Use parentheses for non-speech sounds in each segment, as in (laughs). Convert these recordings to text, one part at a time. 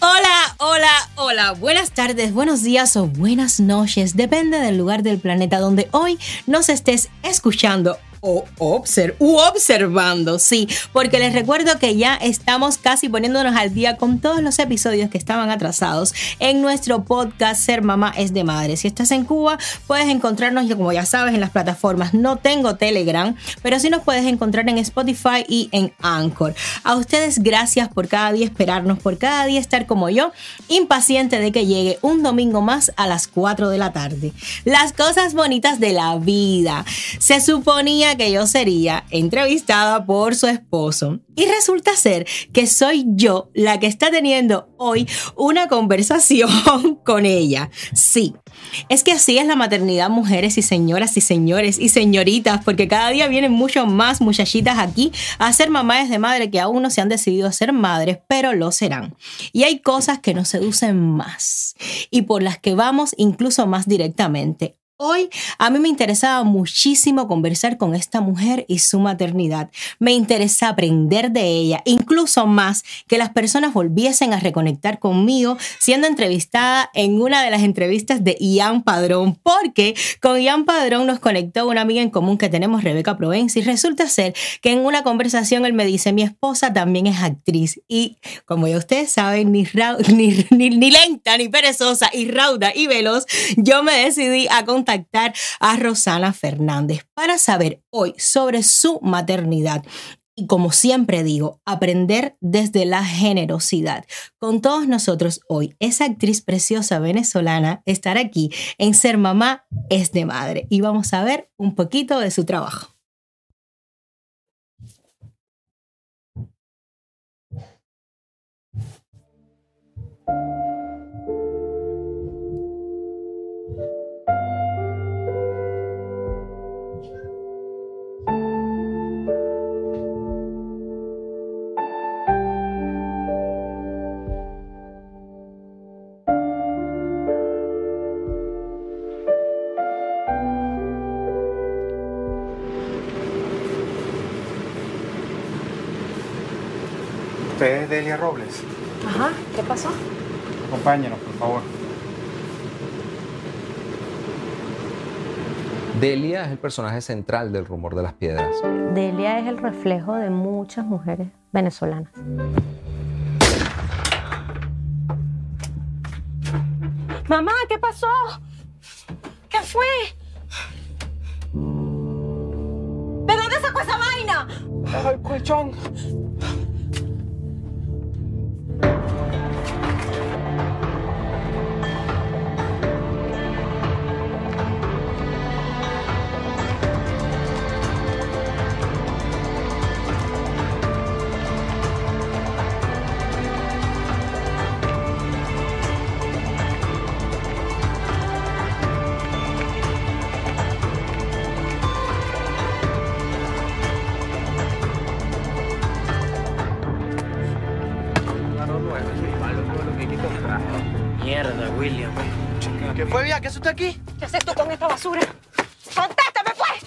Hola, hola, hola. Buenas tardes, buenos días o buenas noches. Depende del lugar del planeta donde hoy nos estés escuchando o observando, sí, porque les recuerdo que ya estamos casi poniéndonos al día con todos los episodios que estaban atrasados en nuestro podcast Ser Mamá es de Madre. Si estás en Cuba, puedes encontrarnos, como ya sabes, en las plataformas. No tengo Telegram, pero sí nos puedes encontrar en Spotify y en Anchor. A ustedes, gracias por cada día esperarnos, por cada día estar como yo, impaciente de que llegue un domingo más a las 4 de la tarde. Las cosas bonitas de la vida. Se suponía que yo sería entrevistada por su esposo. Y resulta ser que soy yo la que está teniendo hoy una conversación (laughs) con ella. Sí, es que así es la maternidad, mujeres y señoras y señores y señoritas, porque cada día vienen mucho más muchachitas aquí a ser mamás de madre que aún no se han decidido a ser madres, pero lo serán. Y hay cosas que nos seducen más y por las que vamos incluso más directamente. Hoy a mí me interesaba muchísimo conversar con esta mujer y su maternidad. Me interesa aprender de ella, incluso más que las personas volviesen a reconectar conmigo siendo entrevistada en una de las entrevistas de Ian Padrón, porque con Ian Padrón nos conectó una amiga en común que tenemos, Rebeca Provenza, y resulta ser que en una conversación él me dice, mi esposa también es actriz y como ya ustedes saben, ni, (laughs) ni, ni, ni lenta, ni perezosa, y rauda y veloz, yo me decidí a contactar a Rosana Fernández para saber hoy sobre su maternidad. Y como siempre digo, aprender desde la generosidad. Con todos nosotros hoy, esa actriz preciosa venezolana estar aquí en Ser Mamá es de Madre. Y vamos a ver un poquito de su trabajo. Delia Robles? Ajá, ¿qué pasó? Acompáñenos, por favor. Delia es el personaje central del rumor de las piedras. Delia es el reflejo de muchas mujeres venezolanas. Mamá, ¿qué pasó? ¿Qué fue? ¿De dónde sacó esa vaina? ¡El colchón! Usted aquí? ¿Qué haces tú con esta basura? ¡Contéstame, pues!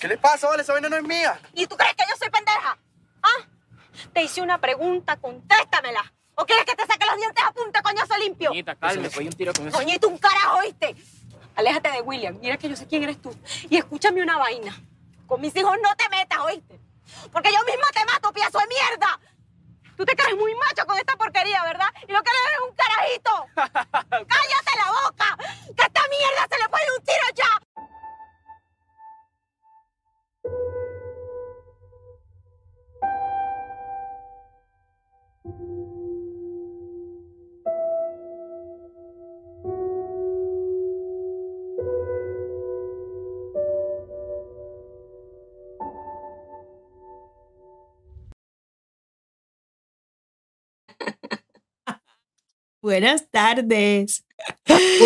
¿Qué le pasa, vale? Esa vaina no es mía. ¿Y tú crees que yo soy pendeja? ¿Ah? Te hice una pregunta, contéstamela. ¿O quieres que te saque los dientes a punta, coñazo limpio? Niñita, calme, fue un tiro con eso. Coñito, un carajo, ¿oíste? Aléjate de William. Mira que yo sé quién eres tú. Y escúchame una vaina. Con mis hijos no te metas, ¿oíste? Porque yo misma te mato, piazo de mierda. Tú te crees muy macho con esta porquería, ¿verdad? Y lo que eres es un carajito. Buenas tardes.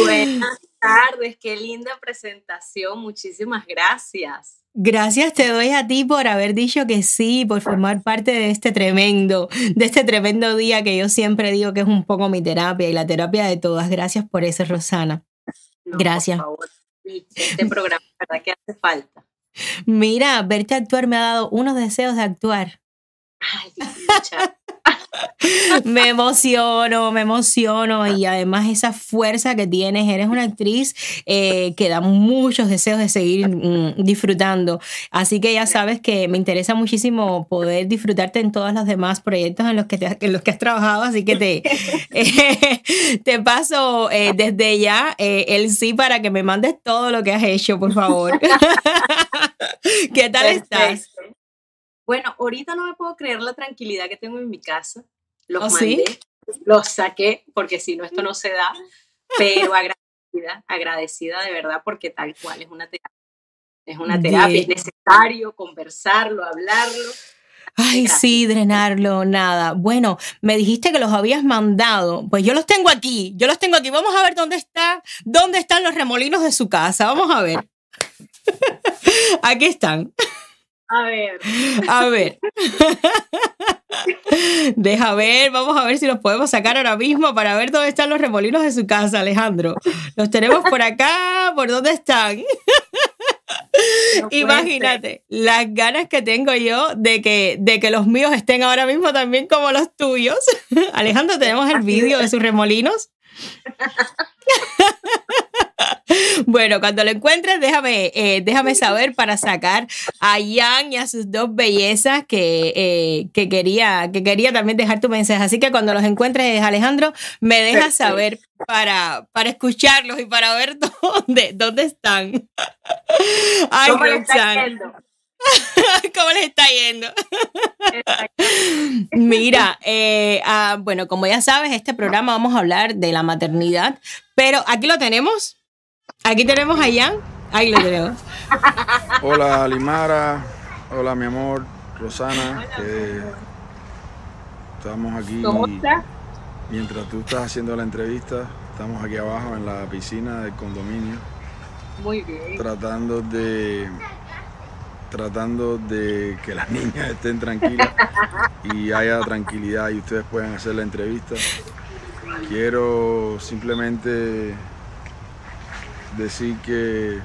Buenas (laughs) tardes, qué linda presentación, muchísimas gracias. Gracias te doy a ti por haber dicho que sí, por formar parte de este tremendo, de este tremendo día que yo siempre digo que es un poco mi terapia y la terapia de todas. Gracias por eso, Rosana. No, Gracias. Por favor, este programa, ¿verdad que hace falta? Mira, verte actuar me ha dado unos deseos de actuar. Ay, (laughs) me emociono, me emociono y además esa fuerza que tienes, eres una actriz eh, que da muchos deseos de seguir mm, disfrutando. Así que ya sabes que me interesa muchísimo poder disfrutarte en todos los demás proyectos en los que, te- en los que has trabajado, así que te, (laughs) eh, te paso eh, desde ya el sí para que me mandes todo lo que has hecho, por favor. (laughs) ¿Qué tal estás? Bueno, ahorita no me puedo creer la tranquilidad que tengo en mi casa. Los ¿Oh, sí? mandé, los saqué, porque si no, esto no se da. Pero agradecida, agradecida de verdad, porque tal cual es una terapia. Es una terapia, Bien. es necesario conversarlo, hablarlo. Ay, Gracias. sí, drenarlo, nada. Bueno, me dijiste que los habías mandado. Pues yo los tengo aquí, yo los tengo aquí. Vamos a ver dónde está, dónde están los remolinos de su casa. Vamos a ver. (laughs) Aquí están. A ver, A ver. (laughs) Deja ver, vamos a ver si los podemos sacar ahora mismo para ver dónde están los remolinos de su casa, Alejandro. Los tenemos por acá, ¿por dónde están? no Imagínate las ganas que tengo yo de que, de que los míos estén ahora mismo también como los tuyos. (laughs) Alejandro, tenemos el vídeo de sus remolinos. (laughs) Bueno, cuando lo encuentres, déjame, eh, déjame saber para sacar a Jan y a sus dos bellezas que, eh, que, quería, que quería también dejar tu mensaje. Así que cuando los encuentres, Alejandro, me dejas saber para, para escucharlos y para ver (laughs) dónde, dónde están. Ay, ¿Cómo yendo? (laughs) ¿cómo les está yendo? Mira, eh, ah, bueno, como ya sabes, este programa vamos a hablar de la maternidad, pero aquí lo tenemos. Aquí tenemos a Jan. Ahí lo tenemos. Hola Limara, hola mi amor, Rosana, que estamos aquí ¿Cómo está? mientras tú estás haciendo la entrevista, estamos aquí abajo en la piscina del condominio, Muy bien. tratando de tratando de que las niñas estén tranquilas (laughs) y haya tranquilidad y ustedes puedan hacer la entrevista. Quiero simplemente decir que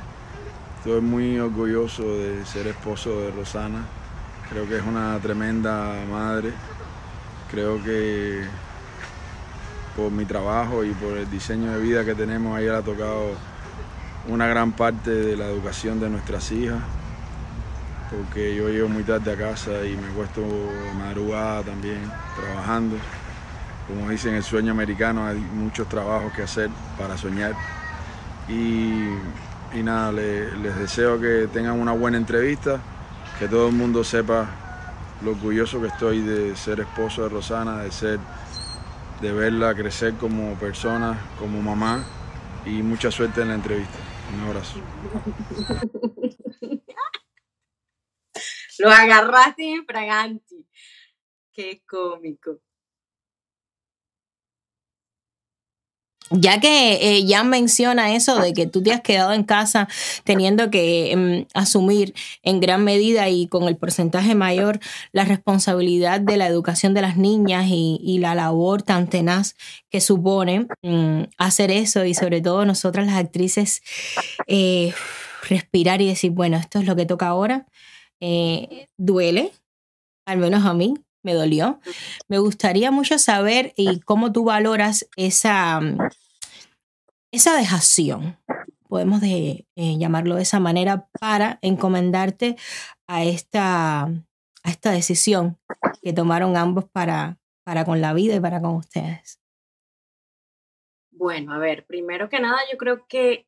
estoy muy orgulloso de ser esposo de Rosana. Creo que es una tremenda madre. Creo que por mi trabajo y por el diseño de vida que tenemos, a ella ha tocado una gran parte de la educación de nuestras hijas. Porque yo llego muy tarde a casa y me cuesto madrugada también trabajando. Como dicen, el sueño americano hay muchos trabajos que hacer para soñar. Y, nada, le- les deseo que tengan una buena entrevista, que todo el mundo sepa lo orgulloso que estoy de ser esposo de Rosana, de ser, de verla crecer como persona, como mamá y mucha suerte en la entrevista. Un abrazo. (laughs) Lo agarraste en fraganti. Qué cómico. Ya que eh, Jan menciona eso de que tú te has quedado en casa teniendo que em, asumir en gran medida y con el porcentaje mayor la responsabilidad de la educación de las niñas y, y la labor tan tenaz que supone mm, hacer eso y sobre todo nosotras las actrices eh, respirar y decir, bueno, esto es lo que toca ahora, eh, duele, al menos a mí, me dolió. Me gustaría mucho saber y cómo tú valoras esa, mm, esa dejación, podemos de, eh, llamarlo de esa manera, para encomendarte a esta, a esta decisión que tomaron ambos para, para con la vida y para con ustedes. Bueno, a ver, primero que nada, yo creo que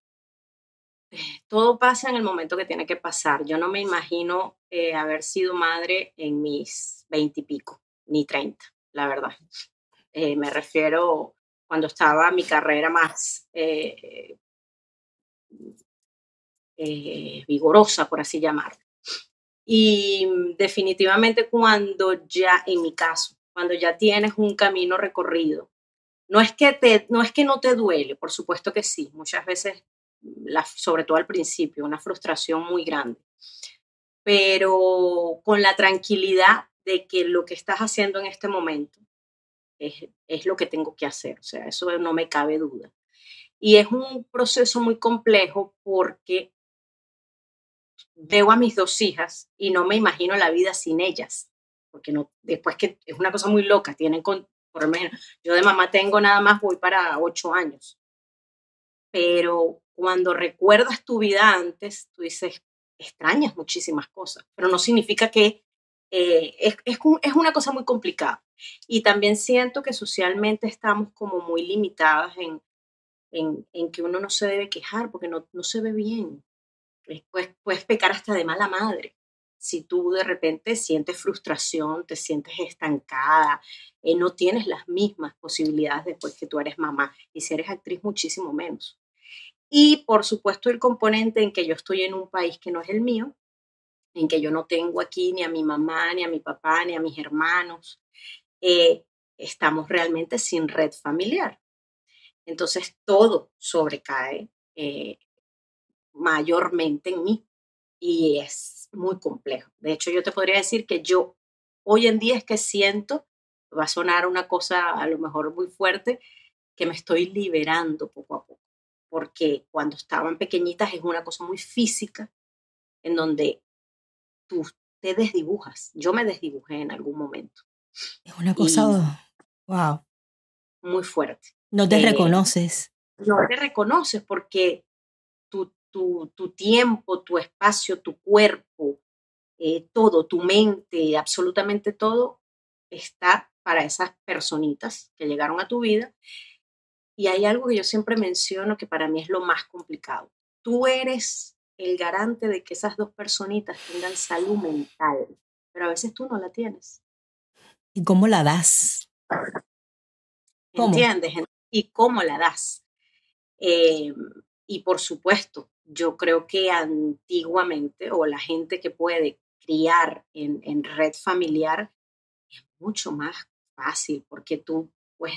eh, todo pasa en el momento que tiene que pasar. Yo no me imagino eh, haber sido madre en mis veintipico, ni treinta, la verdad. Eh, me refiero cuando estaba mi carrera más eh, eh, vigorosa, por así llamarlo. Y mm, definitivamente cuando ya, en mi caso, cuando ya tienes un camino recorrido, no es que, te, no, es que no te duele, por supuesto que sí, muchas veces, la, sobre todo al principio, una frustración muy grande, pero con la tranquilidad de que lo que estás haciendo en este momento es, lo que tengo que hacer, o sea, eso no me cabe duda. Y es un proceso muy complejo porque veo a mis dos hijas y no me imagino la vida sin ellas. porque no, después que es una cosa muy loca, tienen con, por lo menos, yo de mamá tengo nada más, voy para ocho años, pero cuando recuerdas tu vida antes, tú dices, extrañas muchísimas cosas, pero no significa que eh, es, es, es, una cosa muy complicada. Y también siento que socialmente estamos como muy limitadas en, en, en que uno no se debe quejar porque no, no se ve bien. Puedes, puedes pecar hasta de mala madre. Si tú de repente sientes frustración, te sientes estancada, eh, no tienes las mismas posibilidades después que tú eres mamá. Y si eres actriz, muchísimo menos. Y por supuesto el componente en que yo estoy en un país que no es el mío, en que yo no tengo aquí ni a mi mamá, ni a mi papá, ni a mis hermanos, eh, estamos realmente sin red familiar. Entonces todo sobrecae eh, mayormente en mí y es muy complejo. De hecho, yo te podría decir que yo hoy en día es que siento, va a sonar una cosa a lo mejor muy fuerte, que me estoy liberando poco a poco porque cuando estaban pequeñitas es una cosa muy física, en donde tú te desdibujas. Yo me desdibujé en algún momento. Es una cosa, wow. Muy fuerte. No te eh, reconoces. No te reconoces porque tu, tu, tu, tiempo, tu espacio, tu cuerpo, eh, todo, tu mente, absolutamente todo está para esas personitas que llegaron a tu vida y hay algo que yo siempre menciono que para mí es lo más complicado. Tú eres el garante de que esas dos personitas tengan salud mental, pero a veces tú no la tienes. ¿Y cómo la das? ¿Entiendes? ¿Y cómo la das? Eh, y por supuesto, yo creo que antiguamente, o la gente que puede criar en, en red familiar, es mucho más fácil porque tú pues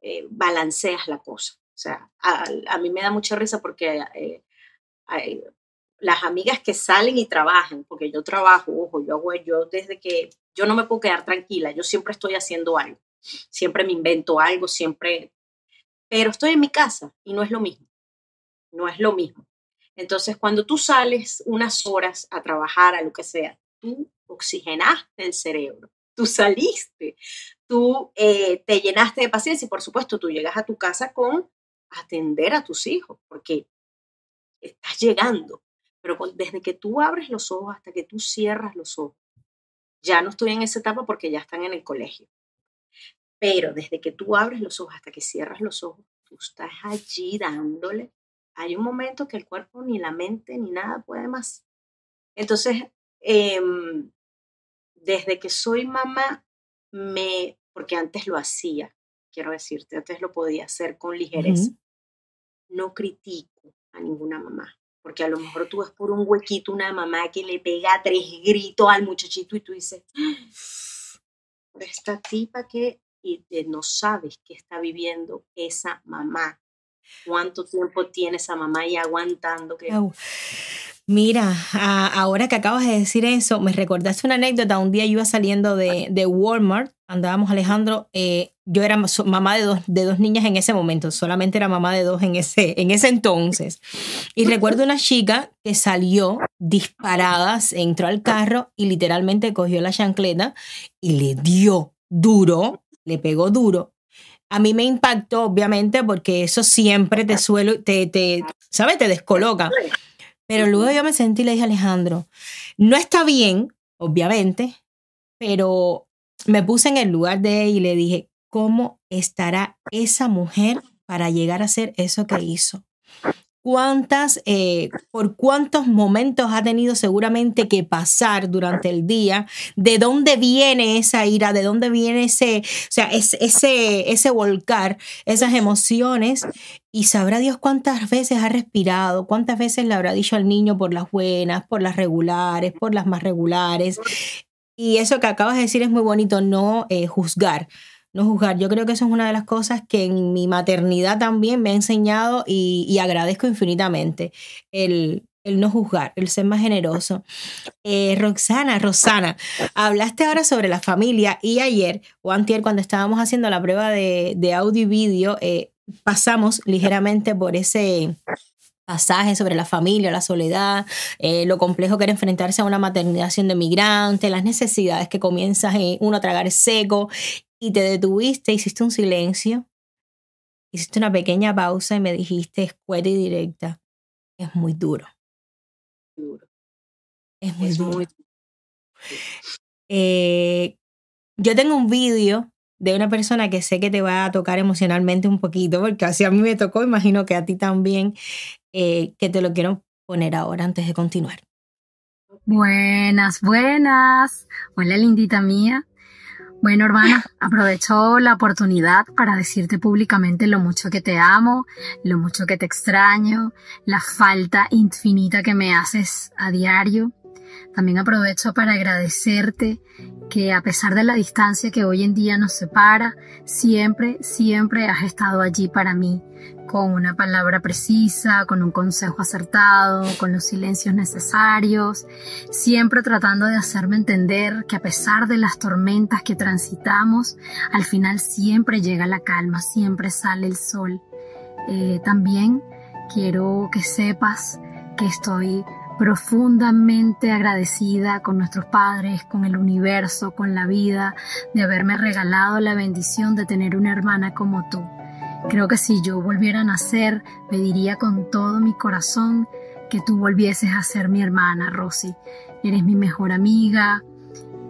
eh, balanceas la cosa. O sea, a, mí me da mucha risa porque eh, las amigas que salen y trabajan, porque yo trabajo, ojo, yo hago, yo desde que yo no me puedo quedar tranquila, yo siempre estoy haciendo algo, siempre me invento algo, siempre, pero estoy en mi casa y no es lo mismo, no es lo mismo. Entonces, cuando tú sales unas horas a trabajar, a lo que sea, tú oxigenaste el cerebro, tú saliste, tú eh, te llenaste de paciencia y por supuesto tú llegas a tu casa con atender a tus hijos, porque estás llegando. Pero desde que tú abres los ojos hasta que tú cierras los ojos, ya no estoy en esa etapa porque ya están en el colegio. Pero desde que tú abres los ojos hasta que cierras los ojos, tú estás allí dándole. Hay un momento que el cuerpo ni la mente ni nada puede más. Entonces, em, desde que soy mamá, me porque antes lo hacía, quiero decirte, antes lo podía hacer con ligereza. No critico a ninguna mamá, porque a lo mejor tú ves por un huequito una mamá que le pega tres gritos al muchachito y tú dices, (gasps) esta tipa que y no sabes qué está viviendo esa mamá, cuánto tiempo tiene esa mamá y aguantando que... Mira, ahora que acabas de decir eso, me recordaste una anécdota. Un día yo iba saliendo de, de Walmart, andábamos Alejandro, eh, yo era mamá de dos, de dos niñas en ese momento, solamente era mamá de dos en ese, en ese entonces. Y recuerdo una chica que salió disparada, entró al carro y literalmente cogió la chancleta y le dio duro, le pegó duro. A mí me impactó, obviamente, porque eso siempre te suelo, te, te, ¿sabes? Te descoloca. Pero luego yo me sentí y le dije Alejandro, no está bien, obviamente, pero me puse en el lugar de él y le dije, ¿cómo estará esa mujer para llegar a hacer eso que hizo? cuántas, eh, por cuántos momentos ha tenido seguramente que pasar durante el día, de dónde viene esa ira, de dónde viene ese, o sea, ese, ese volcar, esas emociones, y sabrá Dios cuántas veces ha respirado, cuántas veces le habrá dicho al niño por las buenas, por las regulares, por las más regulares. Y eso que acabas de decir es muy bonito, no eh, juzgar no juzgar. Yo creo que eso es una de las cosas que en mi maternidad también me ha enseñado y, agradezco infinitamente, el, el, no juzgar, el ser más generoso. Eh, Roxana, Rosana, hablaste ahora sobre la familia y ayer o antier cuando estábamos haciendo la prueba de, audio y vídeo, eh, pasamos ligeramente por ese pasaje sobre la familia, la soledad, eh, lo complejo que era enfrentarse a una maternidad siendo migrante, las necesidades que comienzas eh, uno a tragar seco y te detuviste, hiciste un silencio, hiciste una pequeña pausa y me dijiste escueta y directa, es muy duro. Duro. Es muy Es duro. muy Eh, yo tengo un vídeo de una persona que sé que te va a tocar emocionalmente un poquito, porque así a mí me tocó, imagino que a ti también, eh, que te lo quiero poner ahora antes de continuar. Buenas, buenas. Hola, lindita mía. Bueno, hermana, (laughs) aprovecho la oportunidad para decirte públicamente lo mucho que te amo, lo mucho que te extraño, la falta infinita que me haces a diario. También aprovecho para agradecerte que a pesar de la distancia que hoy en día nos separa, siempre, siempre has estado allí para mí, con una palabra precisa, con un consejo acertado, con los silencios necesarios, siempre tratando de hacerme entender que a pesar de las tormentas que transitamos, al final siempre llega la calma, siempre sale el sol. Eh, también quiero que sepas que estoy profundamente agradecida con nuestros padres, con el universo, con la vida, de haberme regalado la bendición de tener una hermana como tú. Creo que si yo volviera a nacer, pediría con todo mi corazón que tú volvieses a ser mi hermana, Rosy. Eres mi mejor amiga,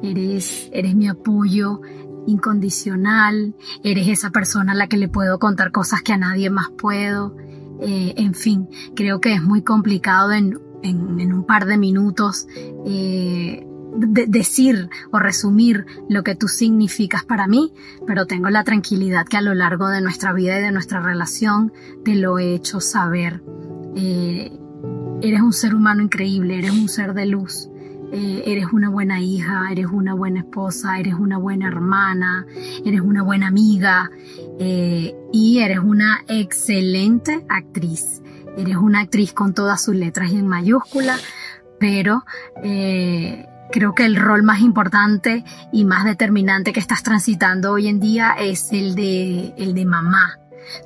eres, eres mi apoyo incondicional, eres esa persona a la que le puedo contar cosas que a nadie más puedo. Eh, en fin, creo que es muy complicado en, en, en un par de minutos eh, de decir o resumir lo que tú significas para mí, pero tengo la tranquilidad que a lo largo de nuestra vida y de nuestra relación te lo he hecho saber. Eh, eres un ser humano increíble, eres un ser de luz. Eh, eres una buena hija, eres una buena esposa, eres una buena hermana, eres una buena amiga eh, y eres una excelente actriz. Eres una actriz con todas sus letras en mayúscula, pero eh, creo que el rol más importante y más determinante que estás transitando hoy en día es el de, el de mamá.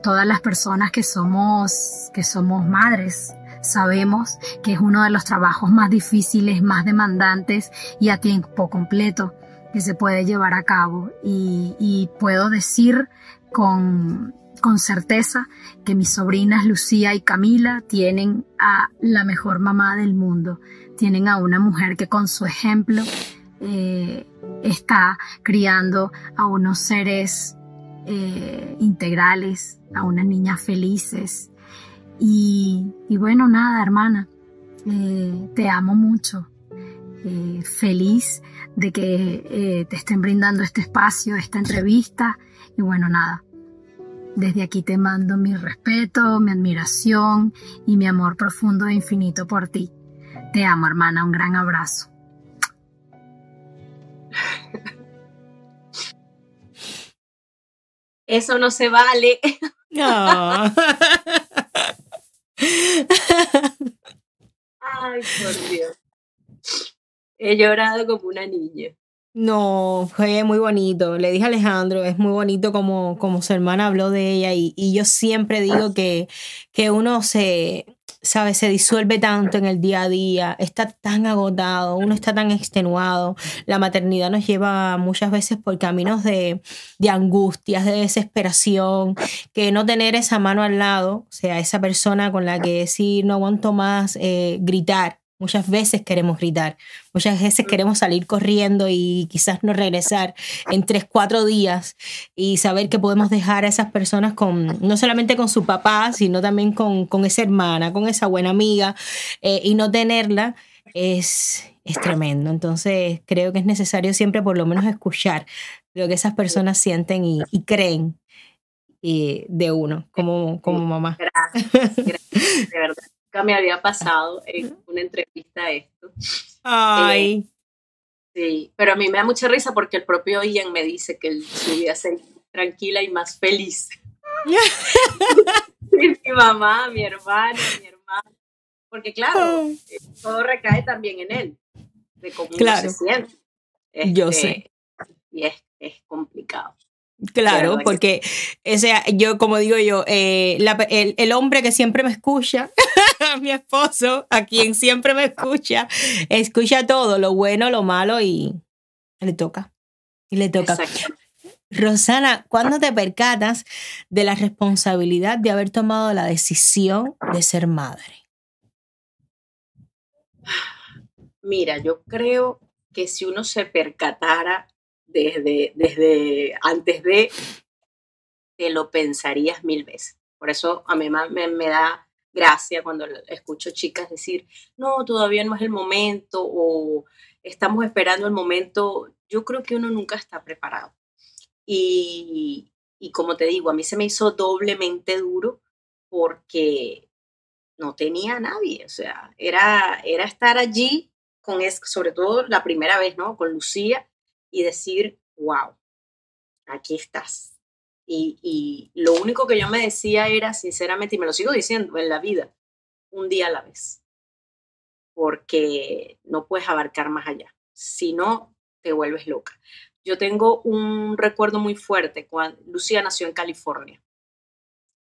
Todas las personas que somos, que somos madres, sabemos que es uno de los trabajos más difíciles, más demandantes y a tiempo completo que se puede llevar a cabo. Y puedo decir con, con certeza que mis sobrinas Lucía y Camila tienen a la mejor mamá del mundo. Tienen a una mujer que con su ejemplo eh, está criando a unos seres eh, integrales, a unas niñas felices. Y, bueno, nada, hermana, eh, te amo mucho. Feliz de que te estén brindando este espacio, esta entrevista. Y bueno, nada, desde aquí te mando mi respeto, mi admiración y mi amor profundo e infinito por ti. Te amo, hermana, un gran abrazo. Eso no se vale. No. (laughs) Ay, por Dios. He llorado como una niña. No, fue muy bonito. Le dije a Alejandro, es muy bonito como, como su hermana habló de ella y, y yo siempre digo que, que uno se, sabe, se disuelve tanto en el día a día, está tan agotado, uno está tan extenuado. La maternidad nos lleva muchas veces por caminos de, de angustias, de desesperación, que no tener esa mano al lado, o sea, esa persona con la que decir no aguanto más, eh, gritar. Muchas veces queremos gritar, muchas veces queremos salir corriendo y quizás no regresar en tres, cuatro días y saber que podemos dejar a esas personas con, no solamente con su papá, sino también con, con esa hermana, con esa buena amiga eh, y no tenerla es, es tremendo. Entonces creo que es necesario siempre por lo menos escuchar lo que esas personas sienten y, y creen eh, de uno como, como mamá. Gracias, gracias, de verdad. Nunca me había pasado (laughs) en una entrevista esto. Ay. Sí, pero a mí me da mucha risa porque el propio Ian me dice que él, su vida se tranquila y más feliz. (laughs) (laughs) mi mamá, mi hermana, mi hermano. Porque claro, eh, todo recae también en él, de cómo uno Claro. se siente. Yo Este, sé. Y es, es complicado. Claro, porque o sea, yo, como digo yo, eh, la- el, el hombre que siempre me escucha, (laughs) mi esposo, a quien siempre me escucha, escucha todo, lo bueno, lo malo y le toca. Y le toca. Exacto. Rosana, ¿cuándo te percatas de la responsabilidad de haber tomado la decisión de ser madre? Mira, yo creo que si uno se percatara desde, desde antes de, te lo pensarías mil veces. Por eso a mí me, me da gracia cuando escucho chicas decir, no, todavía no es el momento o estamos esperando el momento. Yo creo que uno nunca está preparado. Y, y como te digo, a mí se me hizo doblemente duro porque no tenía a nadie. O sea, era, era estar allí con, es, sobre todo la primera vez, ¿no? Con Lucía y decir, wow, aquí estás. Y, y lo único que yo me decía era, sinceramente, y me lo sigo diciendo en la vida, un día a la vez. Porque no puedes abarcar más allá. Si no, te vuelves loca. Yo tengo un recuerdo muy fuerte cuando Lucía nació en California.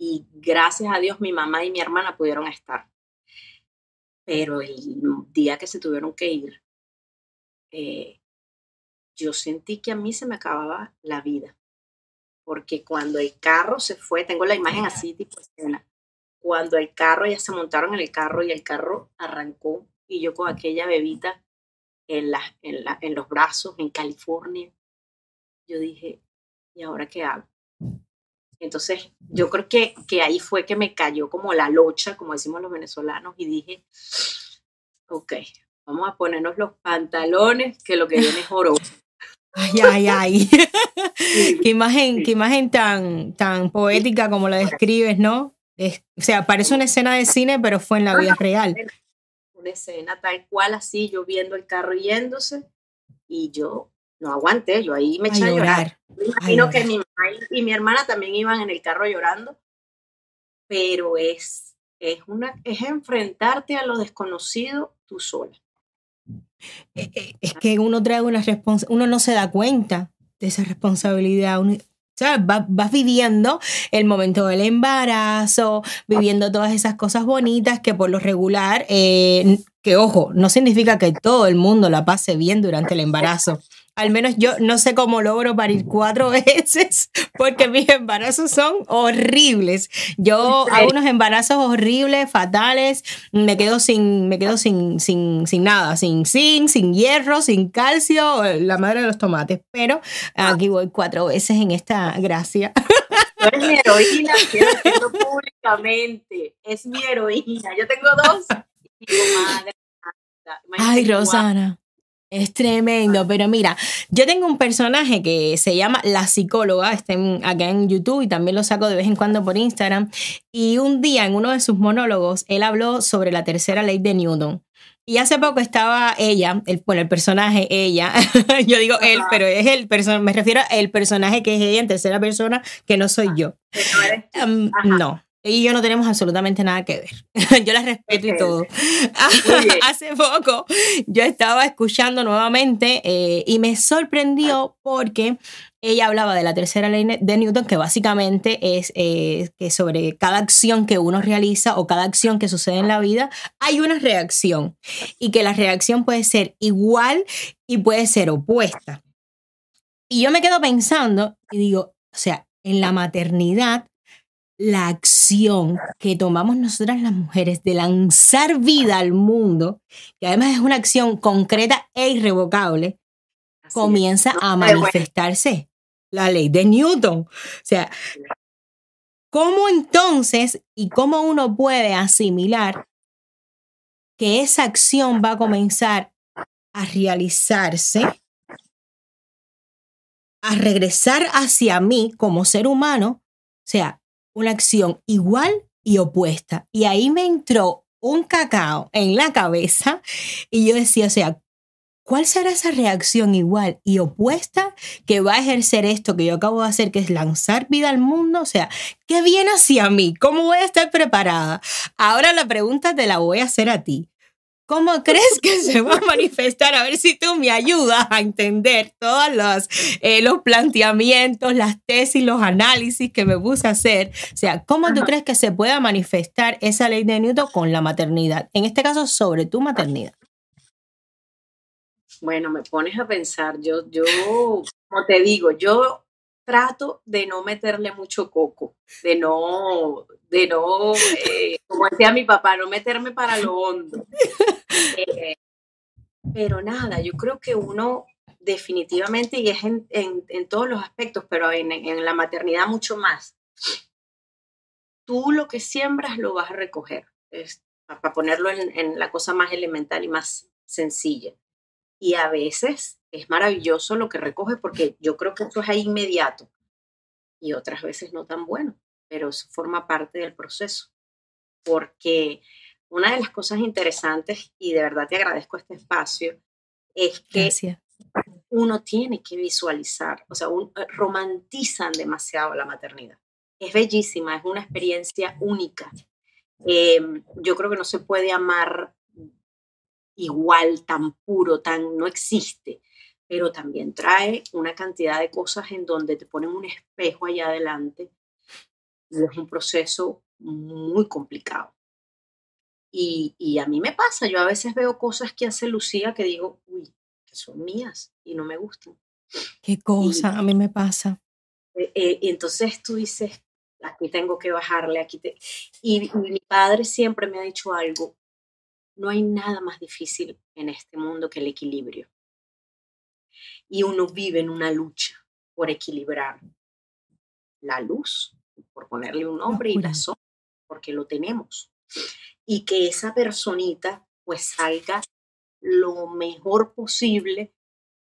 Y gracias a Dios mi mamá y mi hermana pudieron estar. Pero el día que se tuvieron que ir, eh, yo sentí que a mí se me acababa la vida. Porque cuando el carro se fue, tengo la imagen así, tipo escena, cuando el carro, ya se montaron en el carro y el carro arrancó y yo con aquella bebita en, la, en, la, en los brazos en California, yo dije, ¿y ahora qué hago? Entonces, yo creo que, que ahí fue que me cayó como la locha, como decimos los venezolanos, y dije, ok, vamos a ponernos los pantalones, que lo que viene es oro. Ay, ay, ay. qué imagen, qué imagen tan, tan poética como la describes, ¿no? Es- o sea, parece una escena de cine, pero fue en la vida real. Una escena tal cual así, yo viendo el carro yéndose, y yo no aguanté, yo ahí me eché a llorar. Me imagino que llorar. mi mamá y, y mi hermana también iban en el carro llorando, pero es, es, una, es enfrentarte a lo desconocido tú sola. Eh, eh, Es que uno trae una responsabilidad, uno no se da cuenta de esa responsabilidad. Sea, va- vas viviendo el momento del embarazo, viviendo todas esas cosas bonitas que por lo regular, eh, que ojo, no significa que todo el mundo la pase bien durante el embarazo. Al menos yo no sé cómo logro parir cuatro (laughs) veces porque mis embarazos son horribles. Yo ¿En hago unos embarazos horribles, fatales. Me quedo sin, me quedo sin, sin, sin nada, sin zinc, sin hierro, sin calcio, la madre de los tomates. Pero aquí voy cuatro veces en esta gracia. Eres mi heroína, quiero decirlo públicamente. Es mi heroína. Yo tengo dos. Y digo, madre Ay, Rosana. Es tremendo, pero mira, yo tengo un personaje que se llama La Psicóloga, está en- acá en YouTube y también lo saco de vez en cuando por Instagram. Y un día en uno de sus monólogos, él habló sobre la tercera ley de Newton. Y hace poco estaba ella, el, bueno, el personaje, ella, (laughs) yo digo él, pero es el personaje, me refiero al personaje que es ella en tercera persona, que no soy yo. eres tú. Um, Ajá. no. Ella y yo no tenemos absolutamente nada que ver. (laughs) yo la respeto y Ok. todo. (laughs) Hace poco yo estaba escuchando nuevamente eh, y me sorprendió porque ella hablaba de la tercera ley de Newton, que básicamente es eh, que sobre cada acción que uno realiza o cada acción que sucede en la vida, hay una reacción y que la reacción puede ser igual y puede ser opuesta. Y yo me quedo pensando y digo, o sea, en la maternidad, la acción que tomamos nosotras las mujeres de lanzar vida al mundo, que además es una acción concreta e irrevocable, Así comienza a manifestarse la ley de Newton. O sea, ¿cómo entonces y cómo uno puede asimilar que esa acción va a comenzar a realizarse, a regresar hacia mí como ser humano? O sea, una acción igual y opuesta. Y ahí me entró un cacao en la cabeza y yo decía, o sea, ¿cuál será esa reacción igual y opuesta que va a ejercer esto que yo acabo de hacer, que es lanzar vida al mundo? O sea, ¿qué viene hacia mí? ¿Cómo voy a estar preparada? Ahora la pregunta te la voy a hacer a ti. ¿Cómo crees que se va a manifestar? A ver si tú me ayudas a entender todos los, eh, los planteamientos, las tesis, los análisis que me puse a hacer. O sea, ¿cómo tú crees que se pueda manifestar esa ley de Newton con la maternidad? En este caso, sobre tu maternidad. Bueno, me pones a pensar, yo, yo, como te digo, yo trato de no meterle mucho coco, de no, de no, eh, como decía mi papá, no meterme para lo hondo. Eh, pero nada, yo creo que uno definitivamente, y es en, en, todos los aspectos, pero en, en, la maternidad mucho más, tú lo que siembras lo vas a recoger, es, para ponerlo en la cosa más elemental y más sencilla. Y a veces es maravilloso lo que recoge porque yo creo que eso es ahí inmediato y otras veces no tan bueno, pero eso forma parte del proceso. Porque una de las cosas interesantes, y de verdad te agradezco este espacio, es que uno tiene que visualizar, o sea, un, eh, romantizan demasiado la maternidad. Es bellísima, es una experiencia única. Em, yo creo que no se puede amar igual, tan puro, tan no existe pero también trae una cantidad de cosas en donde te ponen un espejo allá adelante y es un proceso muy complicado. Y, y, a mí me pasa, yo a veces veo cosas que hace Lucía que digo, uy, que son mías y no me gustan. ¿Qué cosa? a mí me pasa. Eh, eh, entonces tú dices, aquí tengo que bajarle, aquí te... Y, y mi padre siempre me ha dicho algo, no hay nada más difícil en este mundo que el equilibrio y uno vive en una lucha por equilibrar la luz, por ponerle un nombre, y la sombra, porque lo tenemos. Y que esa personita pues salga lo mejor posible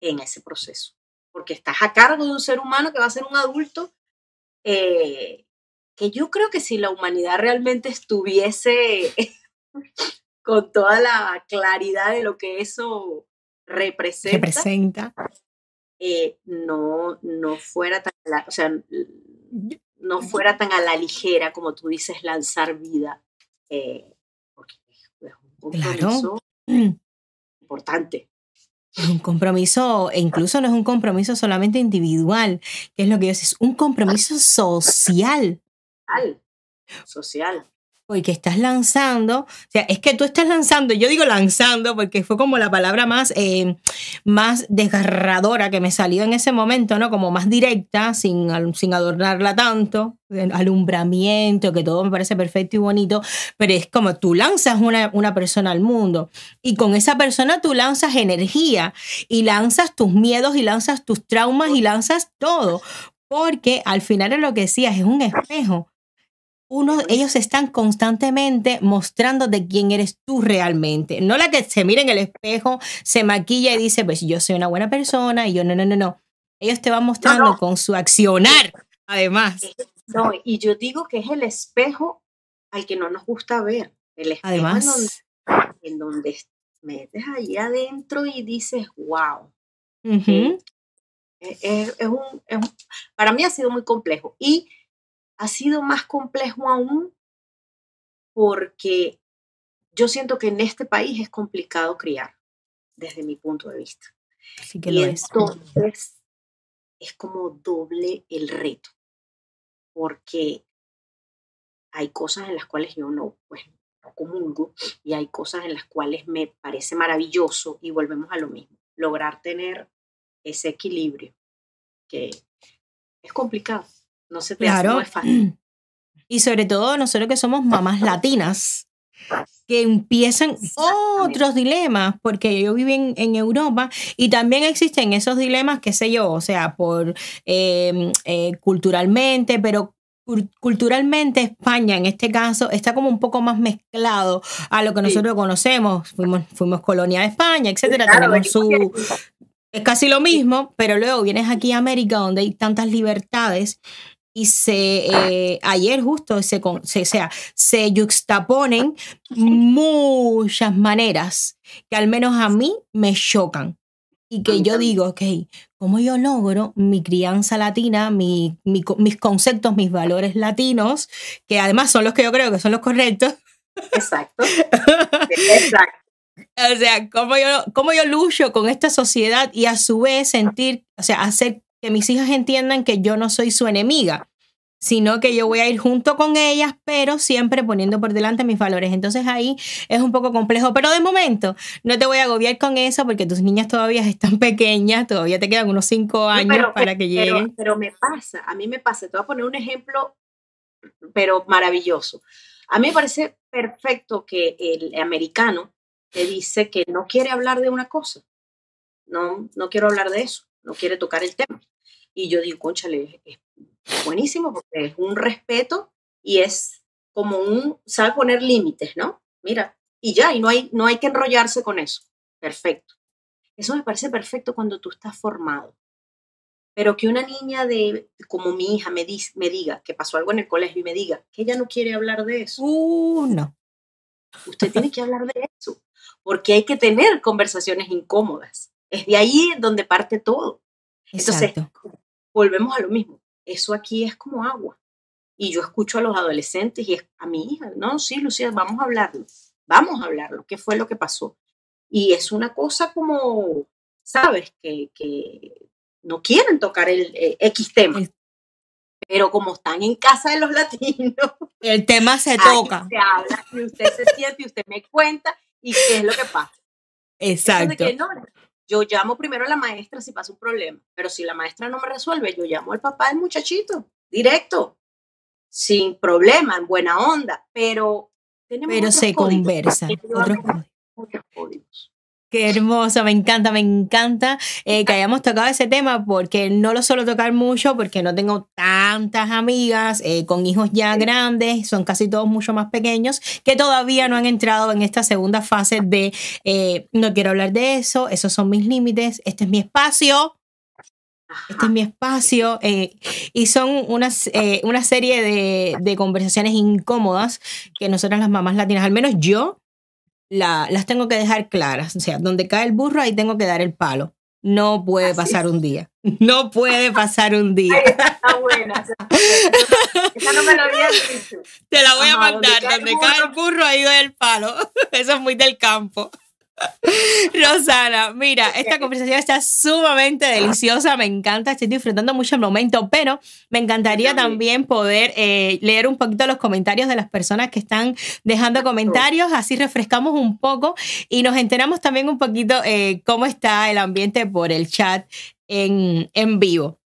en ese proceso. Porque estás a cargo de un ser humano que va a ser un adulto, eh, que yo creo que si la humanidad realmente estuviese (laughs) con toda la claridad de lo que eso representa, representa. Eh, no, no fuera tan, o sea, no fuera tan a la ligera como tú dices lanzar vida, eh, porque es un compromiso importante. Es un compromiso, e incluso no es un compromiso solamente individual, que es lo que yo es un compromiso social. Social. Social que estás lanzando, o sea, es que tú estás lanzando, yo digo lanzando porque fue como la palabra más, eh, más desgarradora que me salió en ese momento, ¿no? Como más directa, sin, sin adornarla tanto, alumbramiento, que todo me parece perfecto y bonito, pero es como tú lanzas una, una persona al mundo y con esa persona tú lanzas energía y lanzas tus miedos y lanzas tus traumas y lanzas todo, porque al final es lo que decías, es un espejo uno, ellos están constantemente mostrando de quién eres tú realmente. No la que se mira en el espejo, se maquilla y dice, pues yo soy una buena persona y yo no, no, no, no. Ellos te van mostrando con su accionar, además. No, y yo digo que es el espejo al que no nos gusta ver. El espejo además, en donde, metes ahí adentro y dices, wow. es, un, para mí ha sido muy complejo. Y ha sido más complejo aún porque yo siento que en este país es complicado criar, desde mi punto de vista. Así que lo entonces es. como doble el reto, porque hay cosas en las cuales yo no, pues, no comulgo y hay cosas en las cuales me parece maravilloso y volvemos a lo mismo, lograr tener ese equilibrio que es complicado. No se te claro. fácil. (clears throat) Y sobre todo nosotros que somos mamás latinas, que empiezan otros dilemas, porque yo vivo en, Europa y también existen esos dilemas, qué sé yo, o sea, por em, eh, culturalmente, pero culturalmente España en este caso está como un poco más mezclado a lo que nosotros conocemos, fuimos, fuimos colonia de España, etcétera, tenemos su... Es casi lo mismo, pero luego vienes aquí a América donde hay tantas libertades y se eh, ayer justo se, se, sea, se juxtaponen muchas maneras que al menos a mí me chocan y que yo digo, ok, ¿cómo yo logro mi crianza latina, mi, mis conceptos, mis valores latinos, que además son los que yo creo que son los correctos? Exacto. (laughs) Exacto. O sea, cómo yo, cómo yo lucho con esta sociedad y a su vez sentir, o sea, hacer que mis hijas entiendan que yo no soy su enemiga sino que yo voy a ir junto con ellas, pero siempre poniendo por delante mis valores. Entonces ahí es un poco complejo, pero de momento no te voy a agobiar con eso porque tus niñas todavía (laughs) están pequeñas, todavía te quedan unos cinco años para que lleguen. Pero, me pasa, a mí me pasa, te voy a poner un ejemplo, pero maravilloso. A mí me parece perfecto que el americano te dice que no quiere hablar de una cosa. No, no quiero hablar de eso, no quiere tocar el tema. Y yo digo, conchale, es buenísimo porque es un respeto y es como un, sabe poner límites, ¿no? Mira, y ya, y no hay, no hay que enrollarse con eso. Perfecto. Eso me parece perfecto cuando tú estás formado. Pero que una niña de, como mi hija me, me diga que pasó algo en el colegio y me diga que ella no quiere hablar de eso. Uh, no. Usted tiene que hablar de eso, porque hay que tener conversaciones incómodas. Es de ahí donde parte todo. Entonces, volvemos a lo mismo eso aquí es como agua. Y yo escucho a los adolescentes y a mi hija, no, sí, Lucía, vamos a hablarlo, vamos a hablarlo, qué fue lo que pasó. Y es una cosa como, sabes, que, que no quieren tocar el eh, X tema. Pero como están en casa de los latinos, el tema se toca. Se habla y usted se siente y usted me cuenta y qué es lo que pasa. Exacto. Yo llamo primero a la maestra si pasa un problema, pero si la maestra no me resuelve, yo llamo al papá del muchachito, directo, sin problema, en buena onda, pero tenemos Pero se conversa. Otros códigos. Qué hermoso, me encanta, me encanta eh, que hayamos tocado ese tema porque no lo suelo tocar mucho porque no tengo tantas amigas eh, con hijos ya grandes, son casi todos mucho más pequeños que todavía no han entrado en esta segunda fase de eh, no quiero hablar de eso, esos son mis límites, este es mi espacio. Este es mi espacio y son unas, una serie de, de conversaciones incómodas que nosotras las mamás latinas, al menos yo, las tengo que dejar claras. O sea, donde cae el burro, ahí tengo que dar el palo. No puede pasar un día. No puede pasar un (laughs) día. está buena. Esa no me lo había dicho. Te la voy a mandar. Donde cae el burro, ahí doy el palo. (laughs) Eso es muy del campo. (laughs) Rosana, mira, esta conversación está sumamente deliciosa, me encanta, estoy disfrutando mucho el momento, pero me encantaría también poder eh, leer un poquito los comentarios de las personas que están dejando comentarios, así refrescamos un poco y nos enteramos también un poquito eh, cómo está el ambiente por el chat en, en vivo.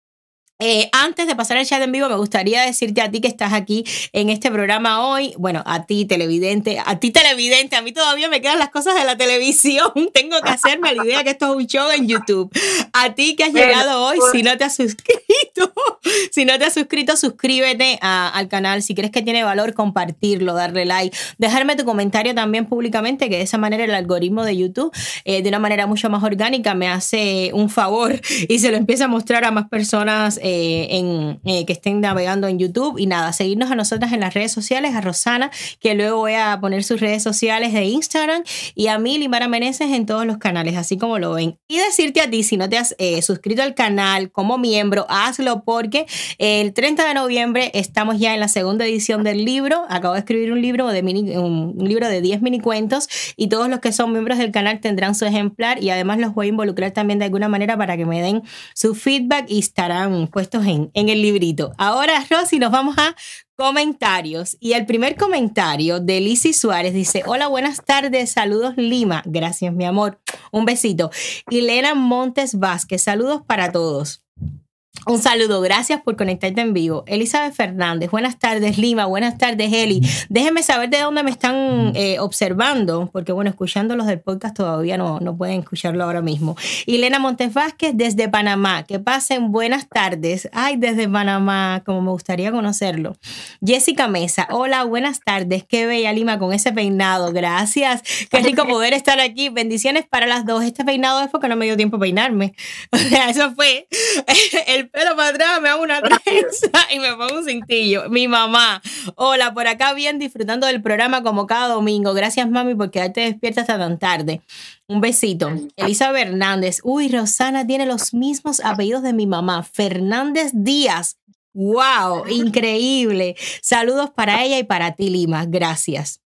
Eh, antes de pasar el chat en vivo, me gustaría decirte a ti que estás aquí en este programa hoy, bueno, a ti televidente, a ti televidente, a mí todavía me quedan las cosas de la televisión, (laughs) tengo que hacerme la idea que esto es un show en YouTube. A ti que has llegado hoy, si no te has suscrito, (laughs) si no te has suscrito, suscríbete al canal, si crees que tiene valor, compartirlo, darle like, dejarme tu comentario también públicamente, que de esa manera el algoritmo de YouTube, eh, de una manera mucho más orgánica, me hace un favor y se lo empieza a mostrar a más personas eh, en, eh, que estén navegando en YouTube. Y nada, seguirnos a nosotras en las redes sociales, a Rosana, que luego voy a poner sus redes sociales de Instagram, y a mí, Limara Meneses, en todos los canales, así como lo ven. Y decirte a ti, si no te has eh, suscrito al canal como miembro, hazlo porque el 30 de noviembre estamos ya en la segunda edición del libro. Acabo de escribir un libro de, mini, un libro de 10 mini cuentos y todos los que son miembros del canal tendrán su ejemplar y además los voy a involucrar también de alguna manera para que me den su feedback y estarán puestos en, en el librito. Ahora, Rosy, nos vamos a comentarios. Y el primer comentario de Lizzy Suárez dice, hola, buenas tardes, saludos Lima. Gracias, mi amor. Un besito. Y Lena Montes Vázquez, saludos para todos. Un saludo, gracias por conectarte en vivo. Elizabeth Fernández, buenas tardes Lima, buenas tardes Eli. Déjenme saber de dónde me están eh, observando, porque bueno, escuchando los del podcast todavía no, no pueden escucharlo ahora mismo. Elena Montes Vázquez desde Panamá, que pasen buenas tardes. Ay, desde Panamá, como me gustaría conocerlo. Jessica Mesa, hola, buenas tardes. Qué bella Lima con ese peinado, gracias. Qué rico (laughs) poder estar aquí. Bendiciones para las dos. Este peinado es porque no me dio tiempo a peinarme. (laughs) O sea, eso fue (laughs) el pero para atrás, me hago una (laughs) trenza y me pongo un cintillo. Mi mamá, hola, por acá bien disfrutando del programa como cada domingo. Gracias, mami, por quedarte despierta hasta tan tarde. Un besito. Elisa Hernández. Uy, Rosana tiene los mismos apellidos de mi mamá. Fernández Díaz. ¡Wow! Increíble. Saludos para ella y para ti, Lima. Gracias.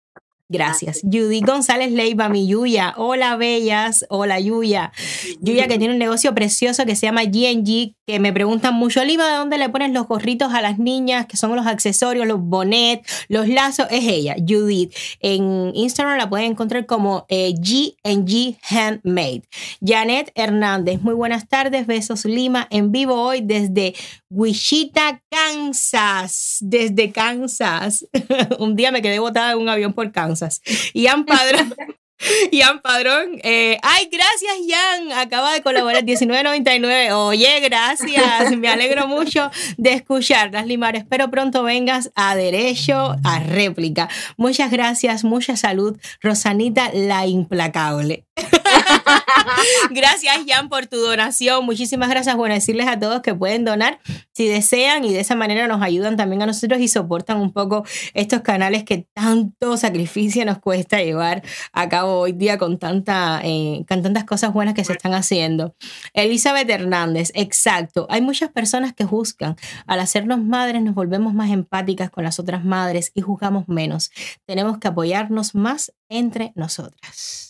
Gracias. Judy González Leiva, mi Yuya. Hola, bellas. Hola, Yuya. Yuya que tiene un negocio precioso que se llama GNG, que me preguntan mucho, Oliva, ¿de dónde le pones los gorritos a las niñas, que son los accesorios, los bonnet, los lazos? Es ella, Judith. En Instagram la pueden encontrar como eh, GNG Handmade. Janet Hernández, muy buenas tardes. Besos Lima en vivo hoy desde Wichita, Kansas. Desde Kansas. (laughs) un día me quedé botada en un avión por Kansas. Ian Padrón. (laughs) (laughs) Ian Padrón. Eh, ay, gracias, Ian. Acaba de colaborar 19.99. Oye, gracias. Me alegro mucho de escuchar las Limar. Espero pronto vengas a derecho, a réplica. Muchas gracias, mucha salud. Rosanita, la implacable. (laughs) gracias, Jan, por tu donación. Muchísimas gracias. Bueno, decirles a todos que pueden donar si desean y de esa manera nos ayudan también a nosotros y soportan un poco estos canales que tanto sacrificio nos cuesta llevar a cabo hoy día con, tanta, eh, con tantas cosas buenas que se están haciendo. Elizabeth Hernández, exacto. Hay muchas personas que juzgan. Al hacernos madres nos volvemos más empáticas con las otras madres y juzgamos menos. Tenemos que apoyarnos más entre nosotras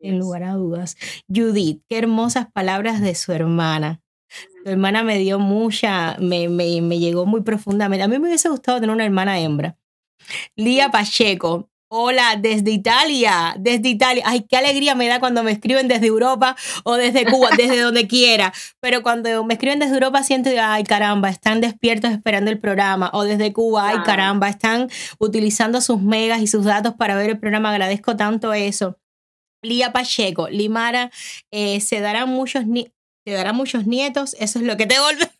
sin lugar a dudas. Judith, qué hermosas palabras de su hermana. Tu hermana me dio mucha, me, me, me, llegó muy profundamente. A mí me hubiese gustado tener una hermana hembra. Lía Pacheco, hola, desde Italia, desde Italia. Ay, qué alegría me da cuando me escriben desde Europa o desde Cuba, desde (laughs) donde quiera. Pero cuando me escriben desde Europa siento, ay, caramba, están despiertos esperando el programa. O desde Cuba, ay, caramba, están utilizando sus megas y sus datos para ver el programa. Agradezco tanto eso. Lía Pacheco, Limara, eh, se darán muchos te dará muchos nietos, eso es lo que te devolverán.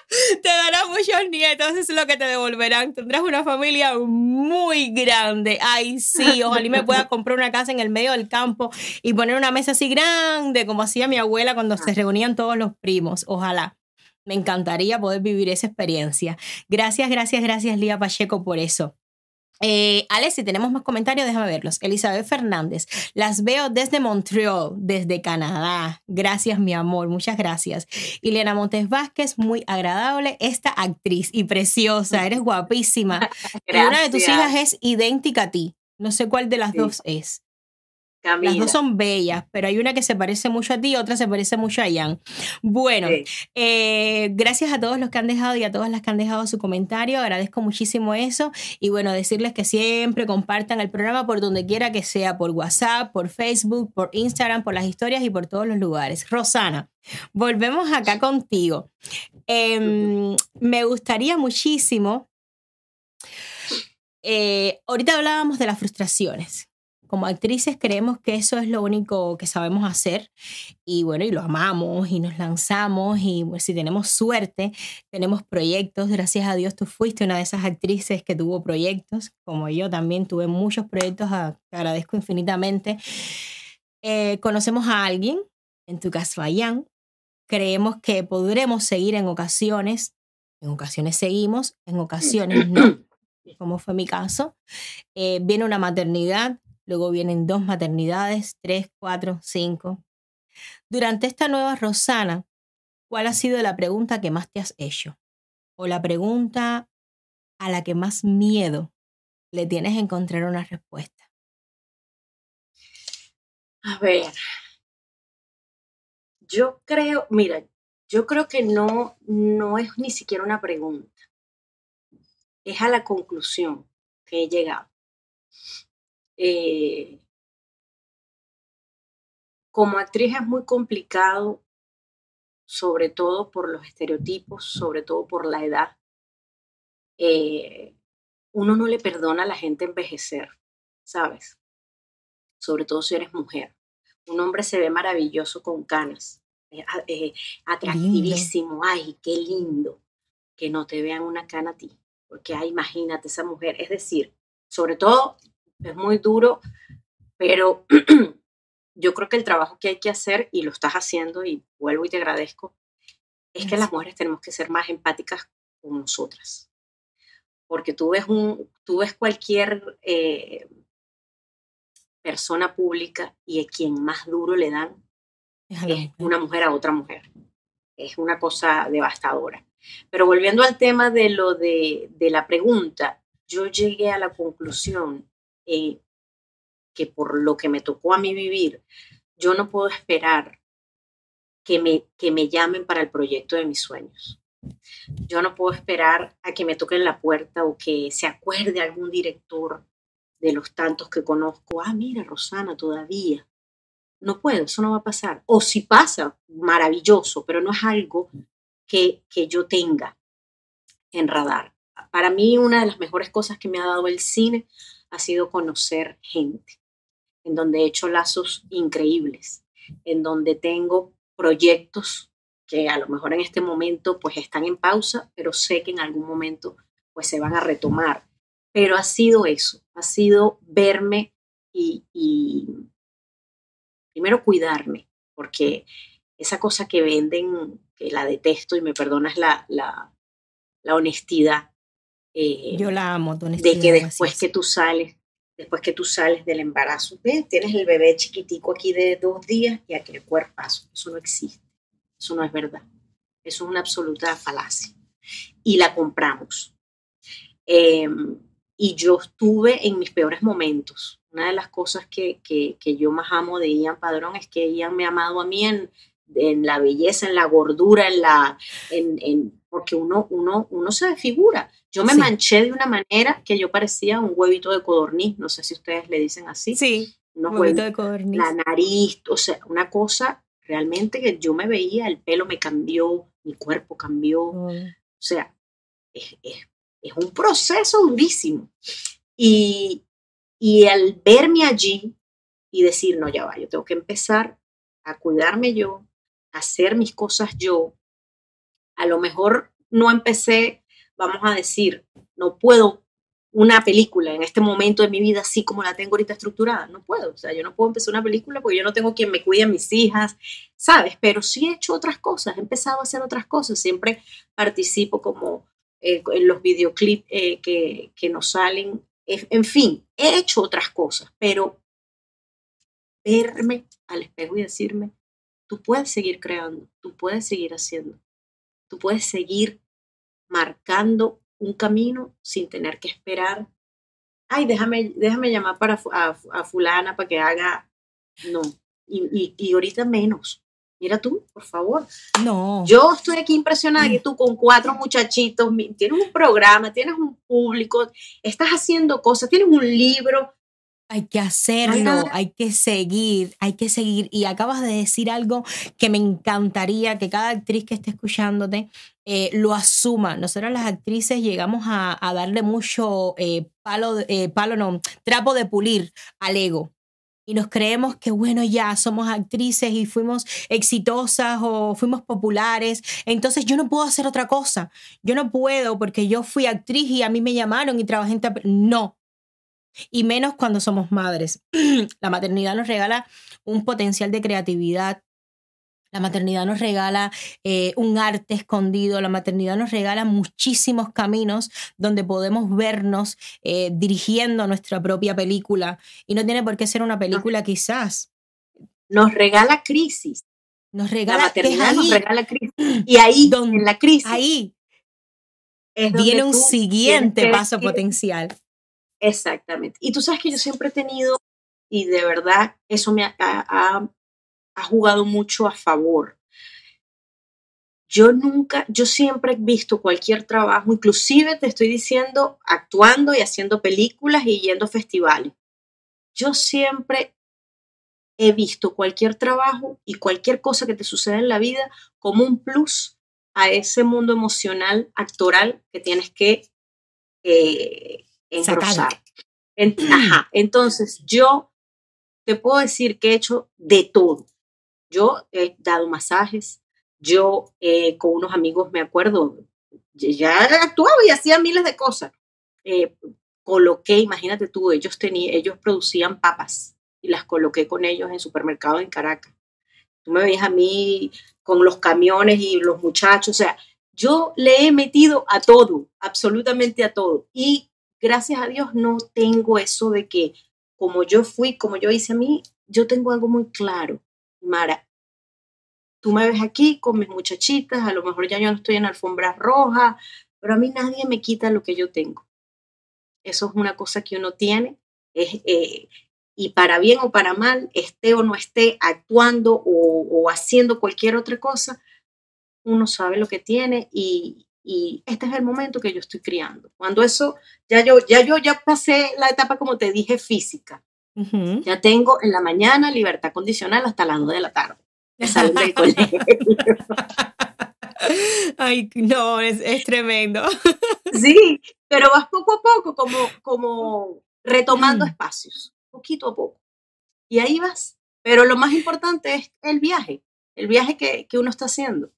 (laughs) te dará muchos nietos, es lo que te devolverán. Tendrás una familia muy grande. Ay, sí, ojalá me pueda comprar una casa en el medio del campo y poner una mesa así grande, como hacía mi abuela cuando se reunían todos los primos. Ojalá. Me encantaría poder vivir esa experiencia. Gracias, gracias, gracias, Lía Pacheco, por eso. Eh, Alex, si tenemos más comentarios, déjame verlos. Elizabeth Fernández, las veo desde Montreal, desde Canadá. Gracias, mi amor, muchas gracias. Ileana Montes Vázquez, muy agradable esta actriz y preciosa, eres guapísima. (laughs) y una de tus hijas es idéntica a ti. No sé cuál de las dos es. Las dos son bellas, pero hay una que se parece mucho a ti y otra se parece mucho a Ian. Bueno, eh, gracias a todos los que han dejado y a todas las que han dejado su comentario. Agradezco muchísimo eso. Y bueno, decirles que siempre compartan el programa por donde quiera que sea, por WhatsApp, por Facebook, por Instagram, por las historias y por todos los lugares. Rosana, volvemos acá contigo. Em, me gustaría muchísimo. Eh, ahorita hablábamos de las frustraciones como actrices creemos que eso es lo único que sabemos hacer y bueno, y lo amamos y nos lanzamos y si tenemos suerte, tenemos proyectos. Gracias a Dios tú fuiste una de esas actrices que tuvo proyectos, como yo también tuve muchos proyectos, te agradezco infinitamente. Eh, conocemos a alguien, en tu caso a creemos que podremos seguir en ocasiones, en ocasiones seguimos, en ocasiones no, (clears throat) como fue mi caso. Eh, viene una maternidad, luego vienen dos maternidades, tres, cuatro, cinco. Durante esta nueva Rosana, ¿cuál ha sido la pregunta que más te has hecho? O la pregunta a la que más miedo le tienes a encontrar una respuesta. A ver, yo creo, mira, yo creo que no, no es ni siquiera una pregunta, es a la conclusión que he llegado. Eh, como actriz es muy complicado, sobre todo por los estereotipos, sobre todo por la edad. Eh, uno no le perdona a la gente envejecer, ¿sabes? Sobre todo si eres mujer. Un hombre se ve maravilloso con canas, eh, atractivísimo, ay, qué lindo que no te vean una cana a ti, porque ay, imagínate esa mujer, es decir, sobre todo es muy duro, pero (clears throat) yo creo que el trabajo que hay que hacer, y lo estás haciendo, y vuelvo y te agradezco, es que las mujeres tenemos que ser más empáticas con nosotras. Porque tú ves, un, tú ves cualquier eh, persona pública y a quien más duro le dan es una mujer a otra mujer. Es una cosa devastadora. Pero volviendo al tema de lo de, de la pregunta, yo llegué a la conclusión eh, que por lo que me tocó a mí vivir, yo no puedo esperar que me, que me llamen para el proyecto de mis sueños. Yo no puedo esperar a que me toquen la puerta o que se acuerde algún director de los tantos que conozco. Ah, mira, Rosana, todavía. No puedo, eso no va a pasar. O si pasa, maravilloso, pero no es algo que, que yo tenga en radar. Para mí, una de las mejores cosas que me ha dado el cine ha sido conocer gente, en donde he hecho lazos increíbles, en donde tengo proyectos que a lo mejor en este momento pues están en pausa, pero sé que en algún momento pues se van a retomar. Pero ha sido eso, ha sido verme y, primero cuidarme, porque esa cosa que venden, que la detesto y me perdonas la, la, honestidad. Eh, Yo la amo. De que después que tú sales, después que tú sales del embarazo, tienes el bebé chiquitico aquí de dos días y aquel cuerpazo, eso no existe. Eso no es verdad. Eso es una absoluta falacia. Y la compramos. Em, y yo estuve en mis peores momentos. Una de las cosas que, que, que, yo más amo de Ian Padrón es que Ian me ha amado a mí en, en la belleza, en la gordura, en la, en, en, porque uno, uno, uno se desfigura. Yo me manché de una manera que yo parecía un huevito de codorniz, no sé si ustedes le dicen así. Sí, un huevito de codorniz. La nariz, o sea, una cosa realmente que yo me veía, el pelo me cambió, mi cuerpo cambió. O sea, es, un proceso durísimo. Y, y al verme allí y decir, no, ya va, yo tengo que empezar a cuidarme yo, hacer mis cosas yo. A lo mejor no empecé, vamos a decir, no puedo una película en este momento de mi vida así como la tengo ahorita estructurada. No puedo, o sea, yo no puedo empezar una película porque yo no tengo quien me cuide a mis hijas, ¿sabes? Pero sí he hecho otras cosas, he empezado a hacer otras cosas, siempre participo como eh, en los videoclips eh, que, que nos salen, en fin, he hecho otras cosas, pero verme al espejo y decirme, tú puedes seguir creando, tú puedes seguir haciendo, tú puedes seguir marcando un camino sin tener que esperar, ay, déjame, déjame llamar para a, fulana para que haga, no, y, y, ahorita menos. Mira tú, por favor. No. Yo estoy aquí impresionada que tú con cuatro muchachitos, tienes un programa, tienes un público, estás haciendo cosas, tienes un libro, hay que hacerlo, hay que seguir, hay que seguir. Y acabas de decir algo que me encantaría que cada actriz que esté escuchándote eh, lo asuma. Nosotros las actrices llegamos a, darle mucho eh, palo, eh, palo, no, trapo de pulir al ego. Y nos creemos que, bueno, ya somos actrices y fuimos exitosas o fuimos populares. Entonces yo no puedo hacer otra cosa. Yo no puedo porque yo fui actriz y a mí me llamaron y trabajé en... No, y menos cuando somos madres. (clears throat) la maternidad nos regala un potencial de creatividad. La maternidad nos regala eh, un arte escondido, la maternidad nos regala muchísimos caminos donde podemos vernos eh, dirigiendo nuestra propia película. Y no tiene por qué ser una película quizás. Nos regala crisis. Nos regala, la maternidad nos regala crisis. (clears throat) Y ahí, donde, en la crisis, ahí viene un siguiente paso potencial. Exactamente. Y tú sabes que yo siempre he tenido, y de verdad eso me ha, jugado mucho a favor. Yo nunca, yo siempre he visto cualquier trabajo, inclusive te estoy diciendo, actuando y haciendo películas y yendo a festivales. Yo siempre he visto cualquier trabajo y cualquier cosa que te suceda en la vida como un plus a ese mundo emocional, actoral que tienes que eh, engrosar. ajá, (clears throat) entonces yo te puedo decir que he hecho de todo. Yo he dado masajes, yo eh, con unos amigos me acuerdo, ya actuaba y hacía miles de cosas. Eh, coloqué, imagínate tú, ellos, tenían, ellos producían papas y las coloqué con ellos en supermercados en Caracas. Tú me veías a mí con los camiones y los muchachos, o sea, yo le he metido a todo, absolutamente a todo. Y gracias a Dios no tengo eso de que como yo fui, como yo hice a mí, yo tengo algo muy claro. Mara, tú me ves aquí con mis muchachitas, a lo mejor ya yo no estoy en alfombras rojas, pero a mí nadie me quita lo que yo tengo. Eso es una cosa que uno tiene eh, y para bien o para mal, esté o no esté actuando o haciendo cualquier otra cosa, uno sabe lo que tiene y, y este es el momento que yo estoy criando. Cuando eso, ya yo, ya yo ya pasé la etapa, como te dije, física. Ujú. Ya tengo en la mañana libertad condicional hasta las 2 de la tarde. que salen del (laughs) colegio. Ay, no, es, es tremendo. Sí, pero vas poco a poco, como, como retomando Mm. espacios, poquito a poco. Y ahí vas. Pero lo más importante es el viaje, el viaje que, que uno está haciendo.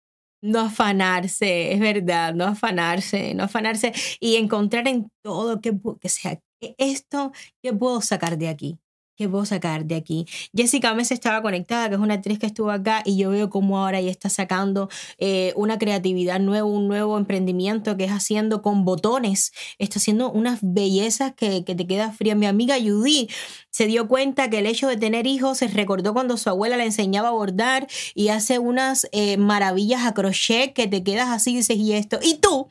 No afanarse, es verdad, no afanarse, no afanarse y encontrar en todo que, que sea "E- esto que puedo sacar de aquí, que puedo sacar de aquí. Jessica Mes estaba conectada, que es una actriz que estuvo acá y yo veo cómo ahora ella está sacando eh, una creatividad nueva, un nuevo emprendimiento que es haciendo con botones, está haciendo unas bellezas que, que te queda fría. Mi amiga Judy se dio cuenta que el hecho de tener hijos se recordó cuando su abuela le enseñaba a bordar y hace unas eh, maravillas a crochet que te quedas así y dices, ¿y esto? ¿Y tú?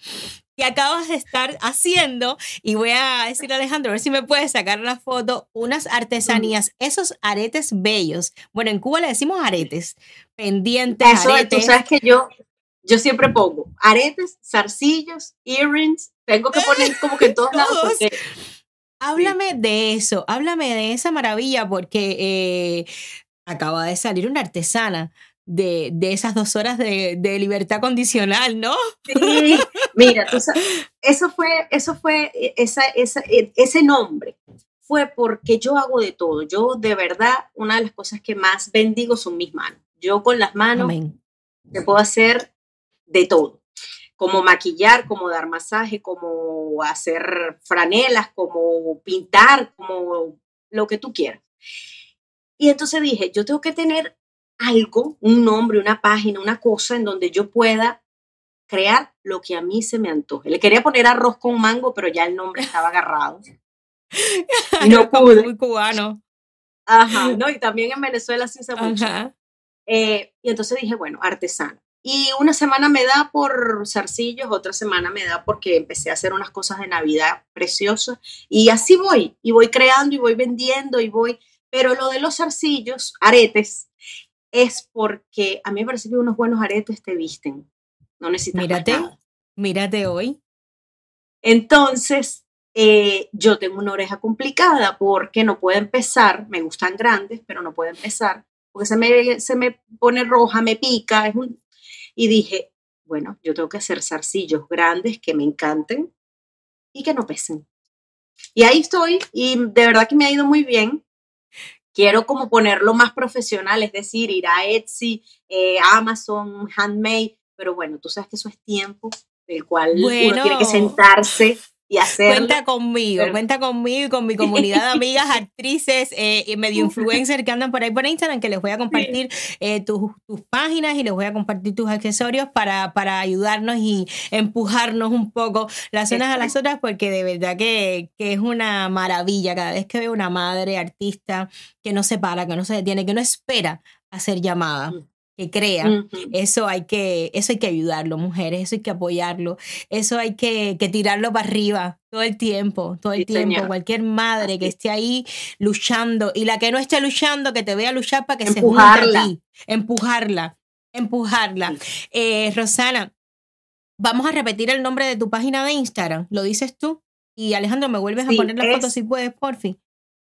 Que acabas de estar haciendo, y voy a decirle a Alejandro, a ver si me puedes sacar la foto, unas artesanías, esos aretes bellos. Bueno, en Cuba le decimos aretes, pendientes, Eso, tú aretes. sabes que yo, yo siempre pongo aretes, zarcillos, earrings, tengo que poner (laughs) como que en todos lados porque Háblame de eso, háblame de esa maravilla, porque eh, acaba de salir una artesana de, de esas dos horas de, de libertad condicional, ¿no? Sí, (laughs) mira, tú sabes, eso fue, eso fue, eh, esa, esa, eh, ese nombre fue porque yo hago de todo. Yo de verdad, una de las cosas que más bendigo son mis manos. Yo con las manos Amén. te puedo hacer de todo. Como maquillar, como dar masaje, como hacer franelas, como pintar, como lo que tú quieras. Y entonces dije, yo tengo que tener algo, un nombre, una página, una cosa en donde yo pueda crear lo que a mí se me antoje. Le quería poner arroz con mango, pero ya el nombre estaba agarrado. (laughs) Y no pude. Muy cubano. Ajá, ¿no? Y también en Venezuela se usa mucho. Eh, y entonces dije, bueno, artesana. Y una semana me da por zarcillos, otra semana me da porque empecé a hacer unas cosas de Navidad preciosas. Y así voy, y voy creando y voy vendiendo y voy. Pero lo de los zarcillos, aretes, es porque a mí me parece que unos buenos aretes te visten. No necesitas Mírate, nada. mírate hoy. Entonces, eh, yo tengo una oreja complicada porque no puedo empezar, me gustan grandes, pero no puedo empezar, porque se me, se me pone roja, me pica, es un... y dije, bueno, yo tengo que hacer zarcillos grandes que me encanten y que no pesen. Y ahí estoy, y de verdad que me ha ido muy bien. Quiero como ponerlo más profesional, es decir, ir a Etsy, eh, Amazon, Handmade, pero bueno, tú sabes que eso es tiempo del cual uno tiene que Bueno. sentarse y hacerlo. Cuenta conmigo, Pero- cuenta conmigo y con mi comunidad de amigas, actrices eh, y medio influencers que andan por ahí por Instagram, que les voy a compartir eh, tus, tus páginas y les voy a compartir tus accesorios para, para ayudarnos y empujarnos un poco las unas a las otras, porque de verdad que, que es una maravilla cada vez que veo una madre artista que no se para, que no se detiene, que no espera a ser llamada. Que crea. Eso hay que, eso hay que ayudarlo, mujeres, eso hay que apoyarlo, eso hay que, que tirarlo para arriba todo el tiempo, todo el Sí, tiempo. Cualquier madre que esté ahí luchando y la que no esté luchando, que te vea luchar para que se junte Empujarla. a ti, empujarla, empujarla. Eh, Rosana, vamos a repetir el nombre de tu página de Instagram, lo dices tú. Y Alejandro, me vuelves Sí, a poner la foto si puedes, porfi.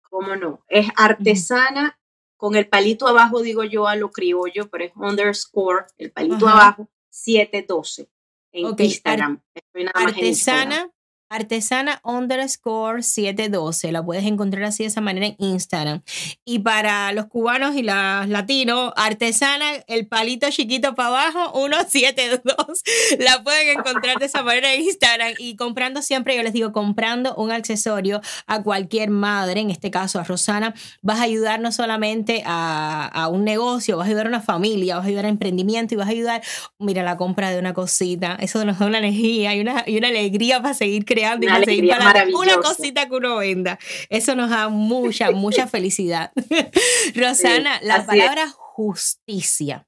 ¿Cómo no? Es artesana, con el palito abajo, digo yo a lo criollo, pero es underscore, el palito Ajá. abajo, 712 en Instagram. Estoy nada más en Instagram. Artesana, underscore 712. La puedes encontrar así de esa manera en Instagram. Y para los cubanos y las latinos, artesana, el palito chiquito para abajo, 172. La pueden encontrar de esa manera en Instagram. Y comprando siempre, yo les digo, comprando un accesorio a cualquier madre, en este caso a Rosana, vas a ayudar no solamente a, un negocio, vas a ayudar a una familia, vas a ayudar a emprendimiento y vas a ayudar mira, la compra de una cosita, eso nos da una energía y una, y una alegría para seguir creando y Una para seguir alegría para. Una cosita que uno venda. Eso nos da mucha, mucha (laughs) felicidad. (laughs) Rosana, Sí, la es. palabra justicia.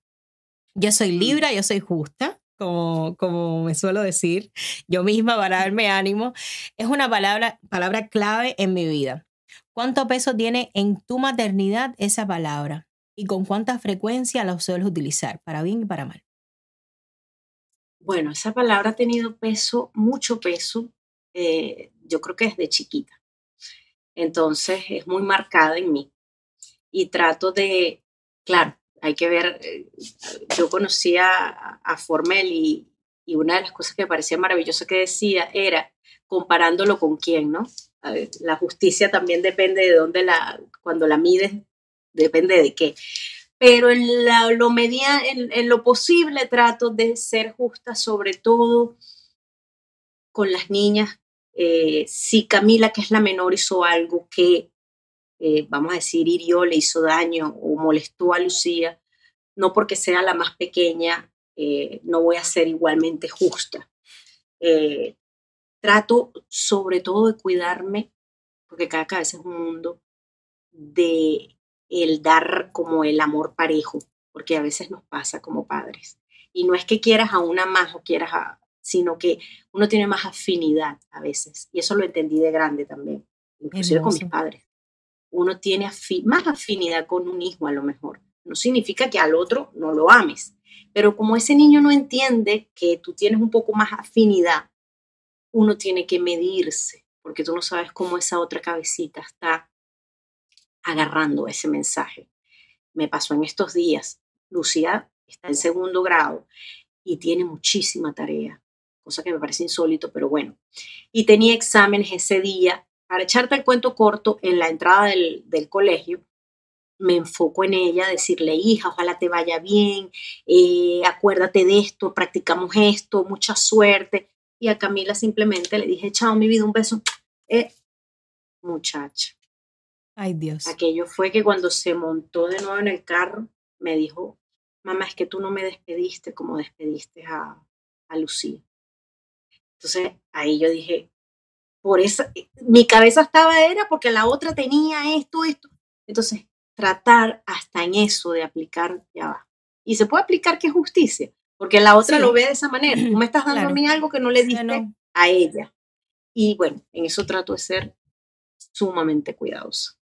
Yo soy libra, yo soy justa, como, como me suelo decir yo misma para darme ánimo. Es una palabra, palabra clave en mi vida. ¿Cuánto peso tiene en tu maternidad esa palabra? ¿Y con cuánta frecuencia la sueles utilizar, para bien y para mal? Bueno, esa palabra ha tenido peso, mucho peso, eh, yo creo que desde chiquita. Entonces es muy marcada en mí. Y trato de, claro, hay que ver, eh, yo conocía a, Formel y, y una de las cosas que me parecía maravillosa que decía era comparándolo con quién, ¿no? La justicia también depende de dónde la, cuando la mides, depende de qué. Pero en, lo, media, en, lo posible trato de ser justa, sobre todo con las niñas. Eh, si Camila, que es la menor, hizo algo que, eh, vamos a decir, hirió, le hizo daño o molestó a Lucía, no porque sea la más pequeña, eh, no voy a ser igualmente justa. Eh, trato sobre todo de cuidarme, porque cada cabeza es un mundo, de el dar como el amor parejo, porque a veces nos pasa como padres. Y no es que quieras a una más o quieras a, sino que uno tiene más afinidad a veces. Y eso lo entendí de grande también, inclusive con mis padres. Uno tiene más afinidad con un hijo a lo mejor. No significa que al otro no lo ames, pero como ese niño no entiende que tú tienes un poco más afinidad, uno tiene que medirse, porque tú no sabes cómo esa otra cabecita está agarrando ese mensaje. Me pasó en estos días. Lucía está en segundo grado y tiene muchísima tarea, cosa que me parece insólito, pero bueno. Y tenía exámenes ese día. Para echarte el cuento corto, en la entrada del, del colegio, me enfoco en ella, decirle, hija, ojalá te vaya bien, eh, acuérdate de esto, practicamos esto, mucha suerte. Y a Camila simplemente le dije, chao, mi vida, un beso. Eh, muchacha. Ay, Dios. Aquello fue que cuando se montó de nuevo en el carro, me dijo, mamá, es que tú no me despediste como despediste a, a Lucía. Entonces ahí yo dije, por eso, mi cabeza estaba era porque la otra tenía esto, esto. Entonces tratar hasta en eso de aplicar, ya va. Y se puede aplicar que es justicia, porque la otra lo ve de esa manera. Tú me estás dando a mí algo que no le diste a ella. Y bueno, en eso trato de ser sumamente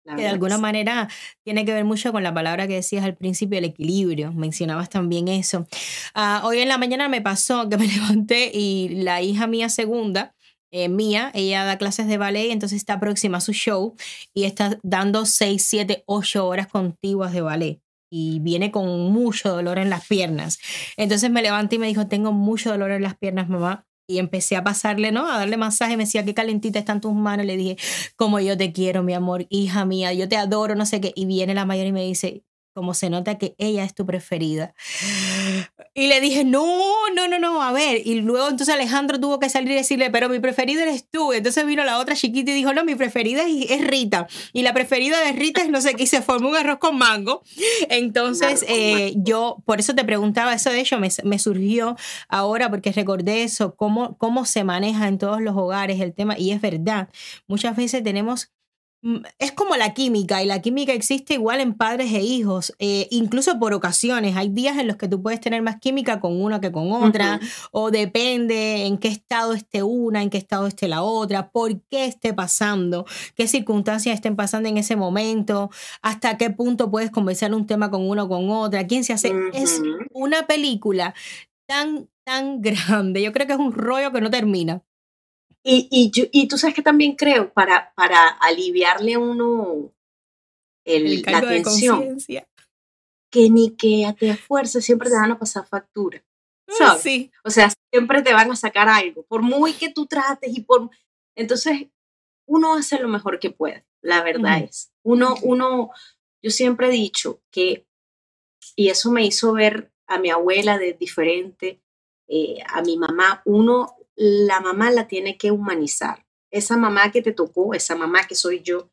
Que de alguna manera tiene que ver mucho con la palabra que decías al principio, el equilibrio. Mencionabas también eso. Ah, hoy en la mañana me pasó que me (laughs) levanté y la hija mía segunda eh, mía, ella da clases de ballet, entonces está próxima a su show y está dando 6, 7, 8 horas contiguas de ballet y viene con mucho dolor en las piernas. Entonces me levanté y me dijo, tengo mucho dolor en las piernas, mamá. Y empecé a pasarle, ¿no? A darle masaje. Me decía, qué calentita están tus manos. Le dije, como yo te quiero, mi amor, hija mía, yo te adoro, no sé qué. Y viene la mayor y me dice, como se nota que ella es tu preferida. (gasps) Y le dije, no, no, no, no, a ver. Y luego entonces Alejandro tuvo que salir y decirle, pero mi preferida eres tú. Entonces vino la otra chiquita y dijo, no, mi preferida es, Rita. Y la preferida de Rita es no sé qué, y se formó un arroz con mango. Entonces eh, yo, por eso te preguntaba, eso de hecho me, me, surgió ahora porque recordé eso, cómo, cómo se maneja en todos los hogares el tema. Y es verdad, muchas veces tenemos es como la química y la química existe igual en padres e hijos, eh, incluso por ocasiones. Hay días en los que tú puedes tener más química con una que con otra, o depende en qué estado esté una, en qué estado esté la otra, por qué esté pasando, qué circunstancias estén pasando en ese momento, hasta qué punto puedes conversar un tema con uno o con otra, quién se hace. Es una película tan, tan (laughs) grande. Yo creo que es un rollo que no termina. Y, y, y tú sabes que también creo, para, para aliviarle a uno el, la tensión, que ni que te esfuerces siempre te van a pasar factura. ¿sabes? Sí. O sea, siempre te van a sacar algo, por muy que tú trates y por... Entonces, uno hace lo mejor que puede, la verdad es. Uno, uno, yo siempre he dicho que, y eso me hizo ver a mi abuela de diferente, eh, a mi mamá, uno la mamá la tiene que humanizar. Esa mamá que te tocó, esa mamá que soy yo,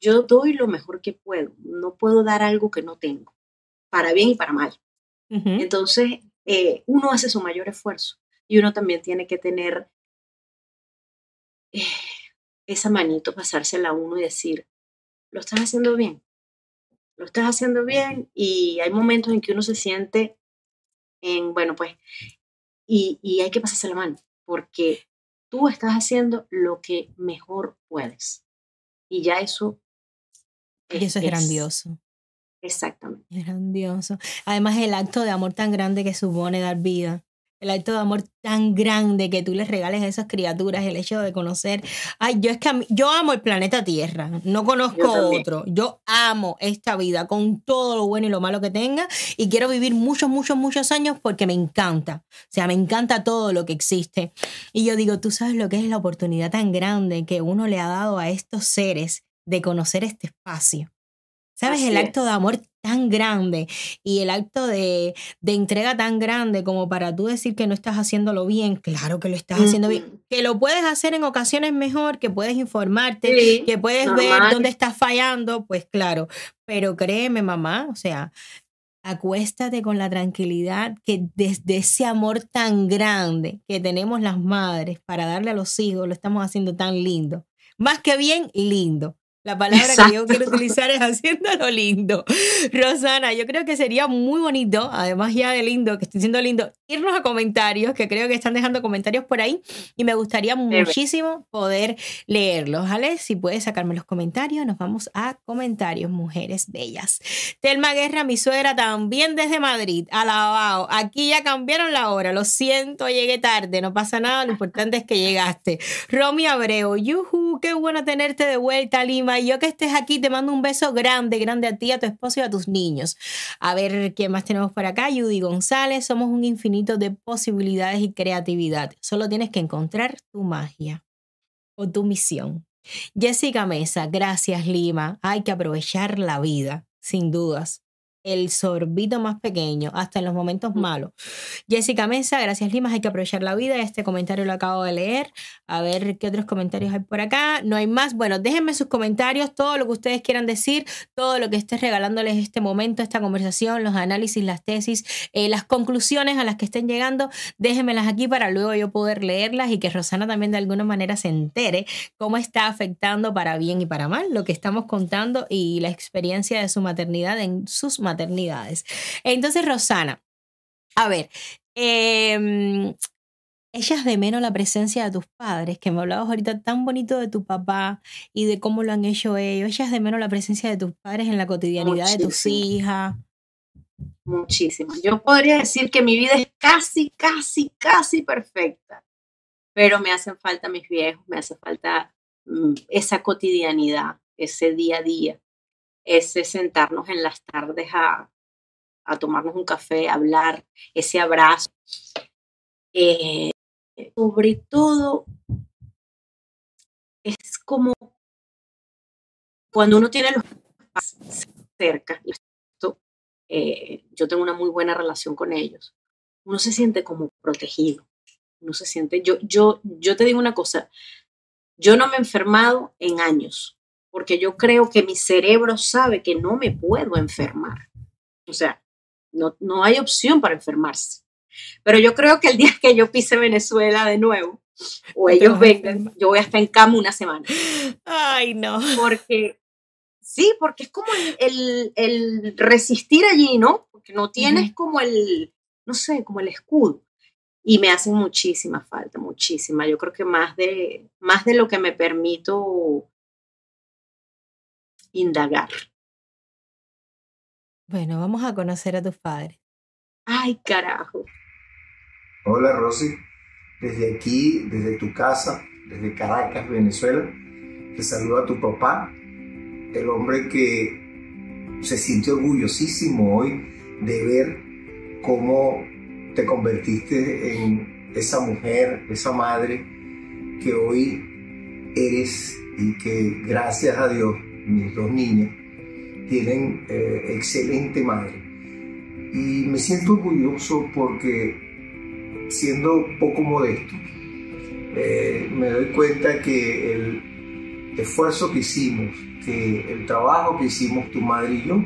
yo doy lo mejor que puedo. No puedo dar algo que no tengo, para bien y para mal. Entonces, eh, uno hace su mayor esfuerzo y uno también tiene que tener eh, esa manito, pasársela a uno y decir, lo estás haciendo bien, lo estás haciendo bien y hay momentos en que uno se siente en, bueno, pues, y, y hay que pasarse la mano porque tú estás haciendo lo que mejor puedes. Y ya eso Y eso es, grandioso. Exactamente. Es grandioso. Además, el acto de amor tan grande que supone dar vida el acto de amor tan grande que tú les regales a esas criaturas, el hecho de conocer, ay, yo es que yo amo el planeta Tierra, no conozco otro, yo amo esta vida con todo lo bueno y lo malo que tenga y quiero vivir muchos, muchos, muchos años porque me encanta, o sea, me encanta todo lo que existe. Y yo digo, tú sabes lo que es la oportunidad tan grande que uno le ha dado a estos seres de conocer este espacio. ¿Sabes? el acto de amor tan grande y el acto de, entrega tan grande como para tú decir que no estás haciéndolo bien, claro que lo estás haciendo bien, que lo puedes hacer en ocasiones mejor, que puedes informarte, que puedes ver dónde estás fallando, pues claro, pero créeme mamá, o sea, acuéstate con la tranquilidad que desde ese amor tan grande que tenemos las madres para darle a los hijos, lo estamos haciendo tan lindo. Más que bien, lindo. La palabra que yo quiero utilizar es haciéndolo lindo. Rosana, yo creo que sería muy bonito, además ya de lindo, que estoy siendo lindo, irnos a comentarios, que creo que están dejando comentarios por ahí y me gustaría muchísimo poder leerlos, ¿vale? Si puedes sacarme los comentarios, nos vamos a comentarios, mujeres bellas. Telma Guerra, mi suegra, también desde Madrid, alabado. Aquí ya cambiaron la hora, lo siento, llegué tarde, no pasa nada, lo importante es que llegaste. Romy Abreu, yuhu, qué bueno tenerte de vuelta, Lima yo que estés aquí te mando un beso grande, grande a ti, a tu esposo y a tus niños. A ver, ¿qué más tenemos por acá? Judy González, somos un infinito de posibilidades y creatividad. Solo tienes que encontrar tu magia o tu misión. Jessica Mesa, gracias Lima. Hay que aprovechar la vida, sin dudas el sorbito más pequeño, hasta en los momentos malos. Jessica Mesa, gracias Limas, hay que aprovechar la vida. Este comentario lo acabo de leer. A ver qué otros comentarios hay por acá. No hay más. Bueno, déjenme sus comentarios, todo lo que ustedes quieran decir, todo lo que esté regalándoles este momento, esta conversación, los análisis, las tesis, eh, las conclusiones a las que estén llegando. Déjenmelas aquí para luego yo poder leerlas y que Rosana también de alguna manera se entere cómo está afectando para bien y para mal lo que estamos contando y la experiencia de su maternidad en sus maternidades. Entonces, Rosana, a ver, eh, echas de menos la presencia de tus padres, que me hablabas ahorita tan bonito de tu papá y de cómo lo han hecho ellos, echas de menos la presencia de tus padres en la cotidianidad de tus hijas. Muchísimo. Yo podría decir que mi vida es casi, casi, casi perfecta, pero me hacen falta mis viejos, me hace falta mm, esa cotidianidad, ese día a día ese sentarnos en las tardes a, tomarnos un café, hablar, ese abrazo. Eh, sobre todo, es como cuando uno tiene los cerca, eh, yo tengo una muy buena relación con ellos, uno se siente como protegido, uno se siente, yo, yo, yo te digo una cosa, yo no me he enfermado en años, porque yo creo que mi cerebro sabe que no me puedo enfermar. O sea, no, no hay opción para enfermarse. Pero yo creo que el día que yo pise Venezuela de nuevo, o ellos vengan, yo voy a estar en cama una semana. Ay, no. Porque, sí, porque es como el, el, resistir allí, ¿no? Porque no tienes como el, no sé, como el escudo. Y me hacen muchísima falta, muchísima. Yo creo que más de, más de lo que me permito indagar. Bueno, vamos a conocer a tus padres. Ay, carajo. Hola, Rosy. Desde aquí, desde tu casa, desde Caracas, Venezuela, te saluda tu papá, el hombre que se siente orgullosísimo hoy de ver cómo te convertiste en esa mujer, esa madre que hoy eres y que gracias a Dios mis dos niñas, tienen eh, excelente madre. Y me siento orgulloso porque, siendo poco modesto, eh, me doy cuenta que el esfuerzo que hicimos, que el trabajo que hicimos tu madre y yo,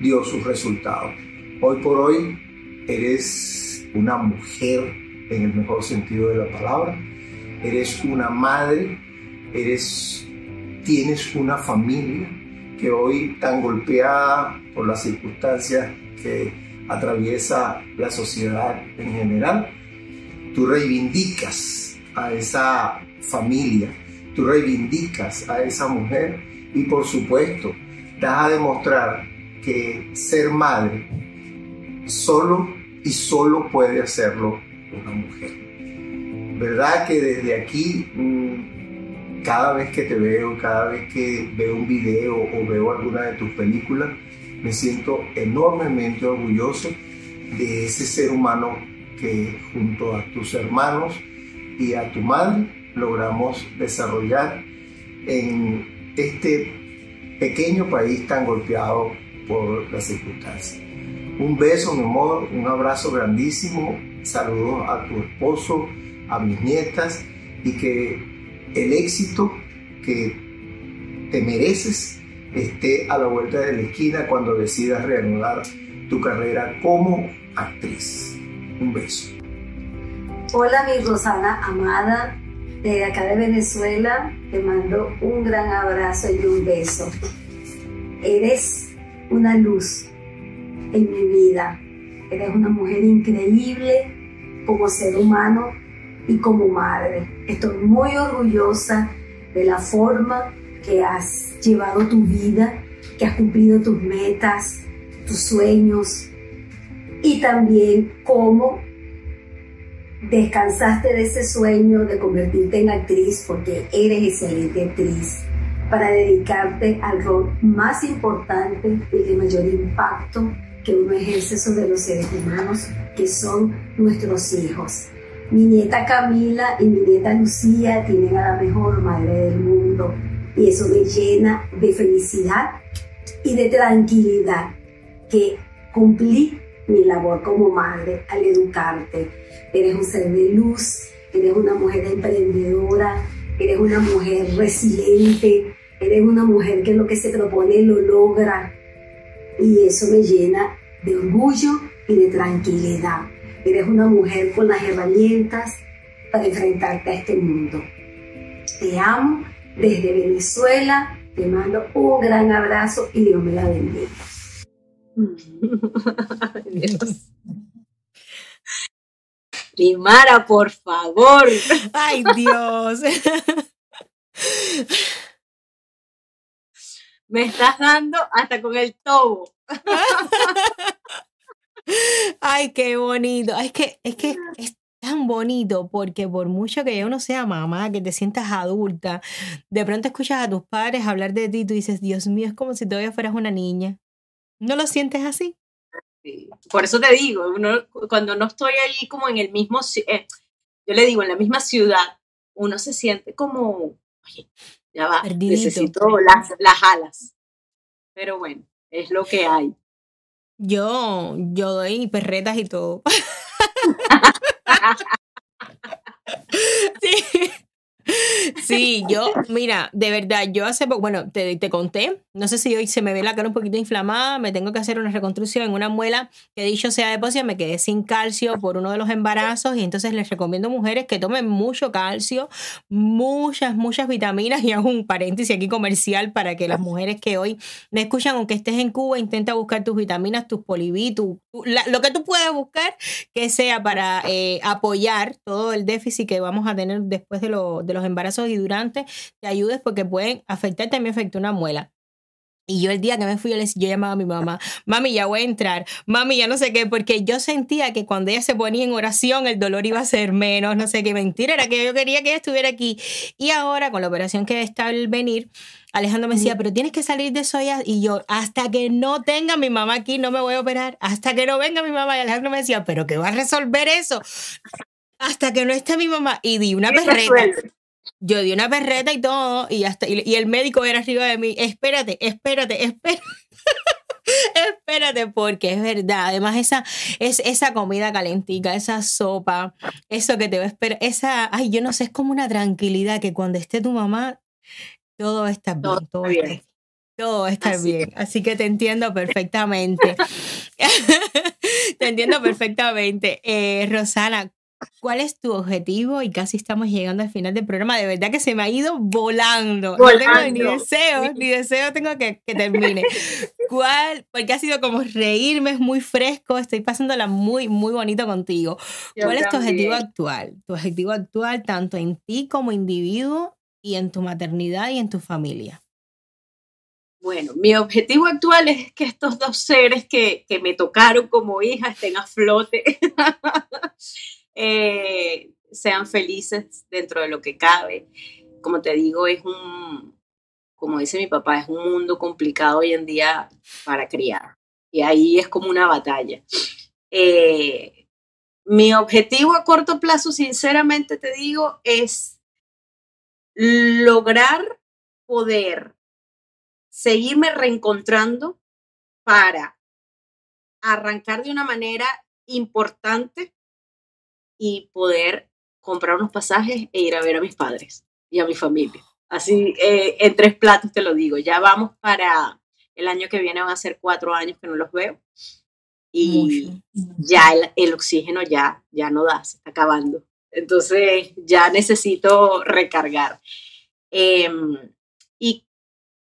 dio sus resultados. Hoy por hoy eres una mujer en el mejor sentido de la palabra, eres una madre, eres tienes una familia que hoy tan golpeada por las circunstancias que atraviesa la sociedad en general, tú reivindicas a esa familia, tú reivindicas a esa mujer y por supuesto das a demostrar que ser madre solo y solo puede hacerlo una mujer. ¿Verdad que desde aquí, mm, cada vez que te veo, cada vez que veo un video o veo alguna de tus películas, me siento enormemente orgulloso de ese ser humano que junto a tus hermanos y a tu madre logramos desarrollar en este pequeño país tan golpeado por las circunstancias. Un beso, mi amor, un abrazo grandísimo, saludos a tu esposo, a mis nietas y que el éxito que te mereces esté a la vuelta de la esquina cuando decidas reanudar tu carrera como actriz. Un beso. Hola mi Rosana amada, desde acá de Venezuela te mando un gran abrazo y un beso. Eres una luz en mi vida. Eres una mujer increíble como ser humano y como madre. Estoy muy orgullosa de la forma que has llevado tu vida, que has cumplido tus metas, tus sueños y también cómo descansaste de ese sueño de convertirte en actriz porque eres excelente actriz para dedicarte al rol más importante y de mayor impacto que uno ejerce sobre los seres humanos que son nuestros hijos. Mi nieta Camila y mi nieta Lucía tienen a la mejor madre del mundo y eso me llena de felicidad y de tranquilidad que cumplí mi labor como madre al educarte. Eres un ser de luz, eres una mujer emprendedora, eres una mujer resiliente, eres una mujer que lo que se propone lo logra. Y eso me llena de orgullo y de tranquilidad. Eres una mujer con las herramientas para enfrentarte a este mundo. Te amo desde Venezuela, te mando un gran abrazo y Dios me la bendiga. (laughs) Limara, por favor. Ay, Dios. (laughs) Me estás dando hasta con el tobo. (laughs) Ay, qué bonito. Es que, es que es tan bonito porque por mucho que uno sea mamá, que te sientas adulta, de pronto escuchas a tus padres hablar de ti y tú dices, Dios mío, es como si todavía fueras una niña. ¿No lo sientes así? Sí. Por eso te digo, uno, cuando no estoy ahí como en el mismo, eh, yo le digo, en la misma ciudad, uno se siente como, oye, ya va, Perdidito. necesito las, las alas. Pero bueno, es lo que hay. Yo, yo doy perretas y todo. (laughs) (laughs) sí. Sí, yo, mira, de verdad, yo hace poco, bueno, te, conté, no sé si hoy se me ve la cara un poquito inflamada, me tengo que hacer una reconstrucción en una muela que dicho sea de paso, me quedé sin calcio por uno de los embarazos y entonces les recomiendo a mujeres que tomen mucho calcio, muchas, muchas vitaminas y hago un paréntesis aquí comercial para que las mujeres que hoy me escuchan, aunque estés en Cuba, intenta buscar tus vitaminas, tus poliví, tu- lo que tú puedas buscar que sea para eh, apoyar todo el déficit que vamos a tener después de, lo- de los embarazos y durante, te ayudes porque pueden afectar, también afecta una muela. Y yo el día que me fui, yo, les- yo llamaba a mi mamá, mami, ya voy a entrar, mami, ya no sé qué, porque yo sentía que cuando ella se ponía en oración el dolor iba a ser menos, no sé qué, mentira, era que yo quería que ella estuviera aquí. Y ahora con la operación que está al venir, Alejandro me decía, pero tienes que salir de eso ya. Y yo, hasta que no tenga mi mamá aquí, no me voy a operar. Hasta que no venga mi mamá. Y Alejandro me decía, pero ¿qué va a resolver eso? Hasta que no esté mi mamá. Y di una ¿Qué perreta. Yo di una perreta y todo, y hasta y, y el médico era arriba de mí. Espérate, espérate, espérate. (laughs) Espérate, porque es verdad. Además, esa, es, esa comida calentica, esa sopa, eso que te va a esperar, esa, ay, yo no sé, es como una tranquilidad que cuando esté tu mamá, todo estar bien, todo, estar bien. Todo estar Así bien. Así que te entiendo perfectamente. (laughs) te entiendo perfectamente. Eh, Rosana, ¿cuál es tu objetivo? Y casi estamos llegando al final del programa. De verdad que se me ha ido volando. No tengo ni Volando. deseo, ni deseo tengo que, que termine. ¿Cuál? Porque ha sido como reírme, es muy fresco, estoy pasándola muy, muy bonito contigo. Yo ¿Cuál es tu objetivo actual? Tu objetivo actual tanto en ti como individuo y en tu maternidad y en tu familia. Bueno, mi objetivo actual es que estos dos seres que, que me tocaron como hija estén a flote, (laughs) eh, sean felices dentro de lo que cabe. Como te digo, es un, como dice mi papá, es un mundo complicado hoy en día para criar. Y ahí es como una batalla. Eh, mi objetivo a corto plazo, sinceramente te digo, es lograr poder seguirme reencontrando para arrancar de una manera importante y poder comprar unos pasajes e ir a ver a mis padres y a mi familia. Así, eh, en tres platos te lo digo. Ya vamos para el año que viene, van a ser cuatro años que no los veo y ya el, oxígeno ya, ya no da, se está acabando. Entonces ya necesito recargar. Em, y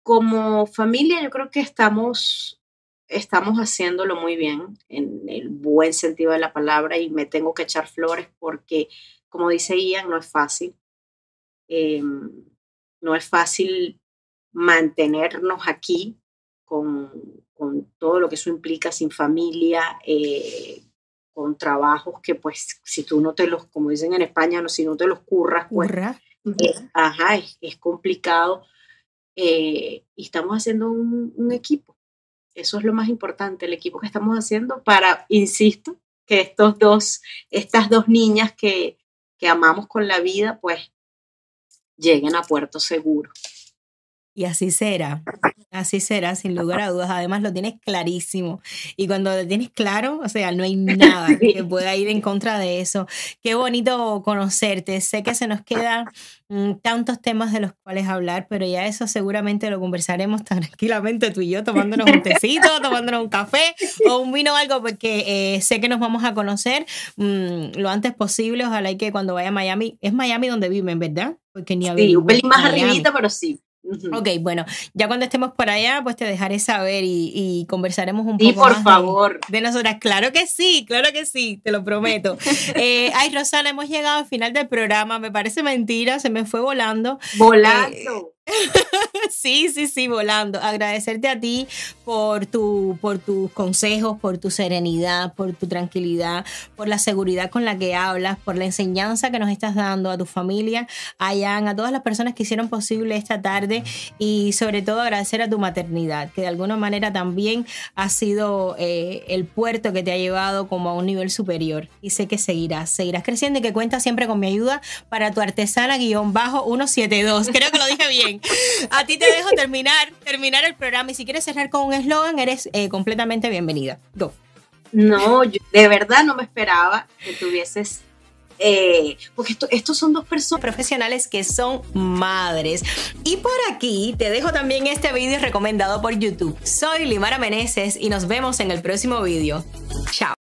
como familia yo creo que estamos, estamos haciéndolo muy bien, en el buen sentido de la palabra, y me tengo que echar flores porque, como dice Ian, no es fácil. Em, no es fácil mantenernos aquí con, con todo lo que eso implica sin familia, eh, con trabajos que pues si tú no te los, como dicen en España, no, si no te los curras, pues, ajá, es, complicado. Eh, y estamos haciendo un, equipo. Eso es lo más importante, el equipo que estamos haciendo para, insisto, que estos dos, estas dos niñas que, que amamos con la vida, pues lleguen a puerto seguro. Y así será, así será, sin lugar a dudas. Además, lo tienes clarísimo. Y cuando lo tienes claro, o sea, no hay nada (laughs) que pueda ir en contra de eso. Qué bonito conocerte. Sé que se nos quedan mm, tantos temas de los cuales hablar, pero ya eso seguramente lo conversaremos (laughs) tranquilamente tú y yo, tomándonos un tecito, tomándonos un café o un vino o algo, porque eh, sé que nos vamos a conocer mm, lo antes posible. Ojalá y que cuando vaya a Miami, es Miami donde viven, ¿verdad? Porque ni Sí, un pelín más arribita, pero sí. Ok, bueno, ya cuando estemos por allá, pues te dejaré saber y, conversaremos un poco. Sí, por favor. De, nosotras. Claro que sí, claro que sí, te lo prometo. (laughs) eh, ay, Rosana, hemos llegado al final del programa. Me parece mentira, se me fue volando. Volando. (laughs) sí, sí, sí, volando. Agradecerte a ti por, tu, por tus consejos, por tu serenidad, por tu tranquilidad, por la seguridad con la que hablas, por la enseñanza que nos estás dando a tu familia, a Jan, a todas las personas que hicieron posible esta tarde y sobre todo agradecer a tu maternidad, que de alguna manera también ha sido eh, el puerto que te ha llevado como a un nivel superior. Y sé que seguirás, seguirás creciendo y que cuentas siempre con mi ayuda para tu artesana guion bajo 172. Creo que lo dije bien. (laughs) A ti te dejo terminar, terminar el programa y si quieres cerrar con un eslogan, eres eh, completamente bienvenida. Go. No, de verdad no me esperaba que tuvieses eh, porque estos son dos personas profesionales que son madres. Y por aquí te dejo también este vídeo recomendado por YouTube. Soy Limara Meneses y nos vemos en el próximo vídeo. Chao.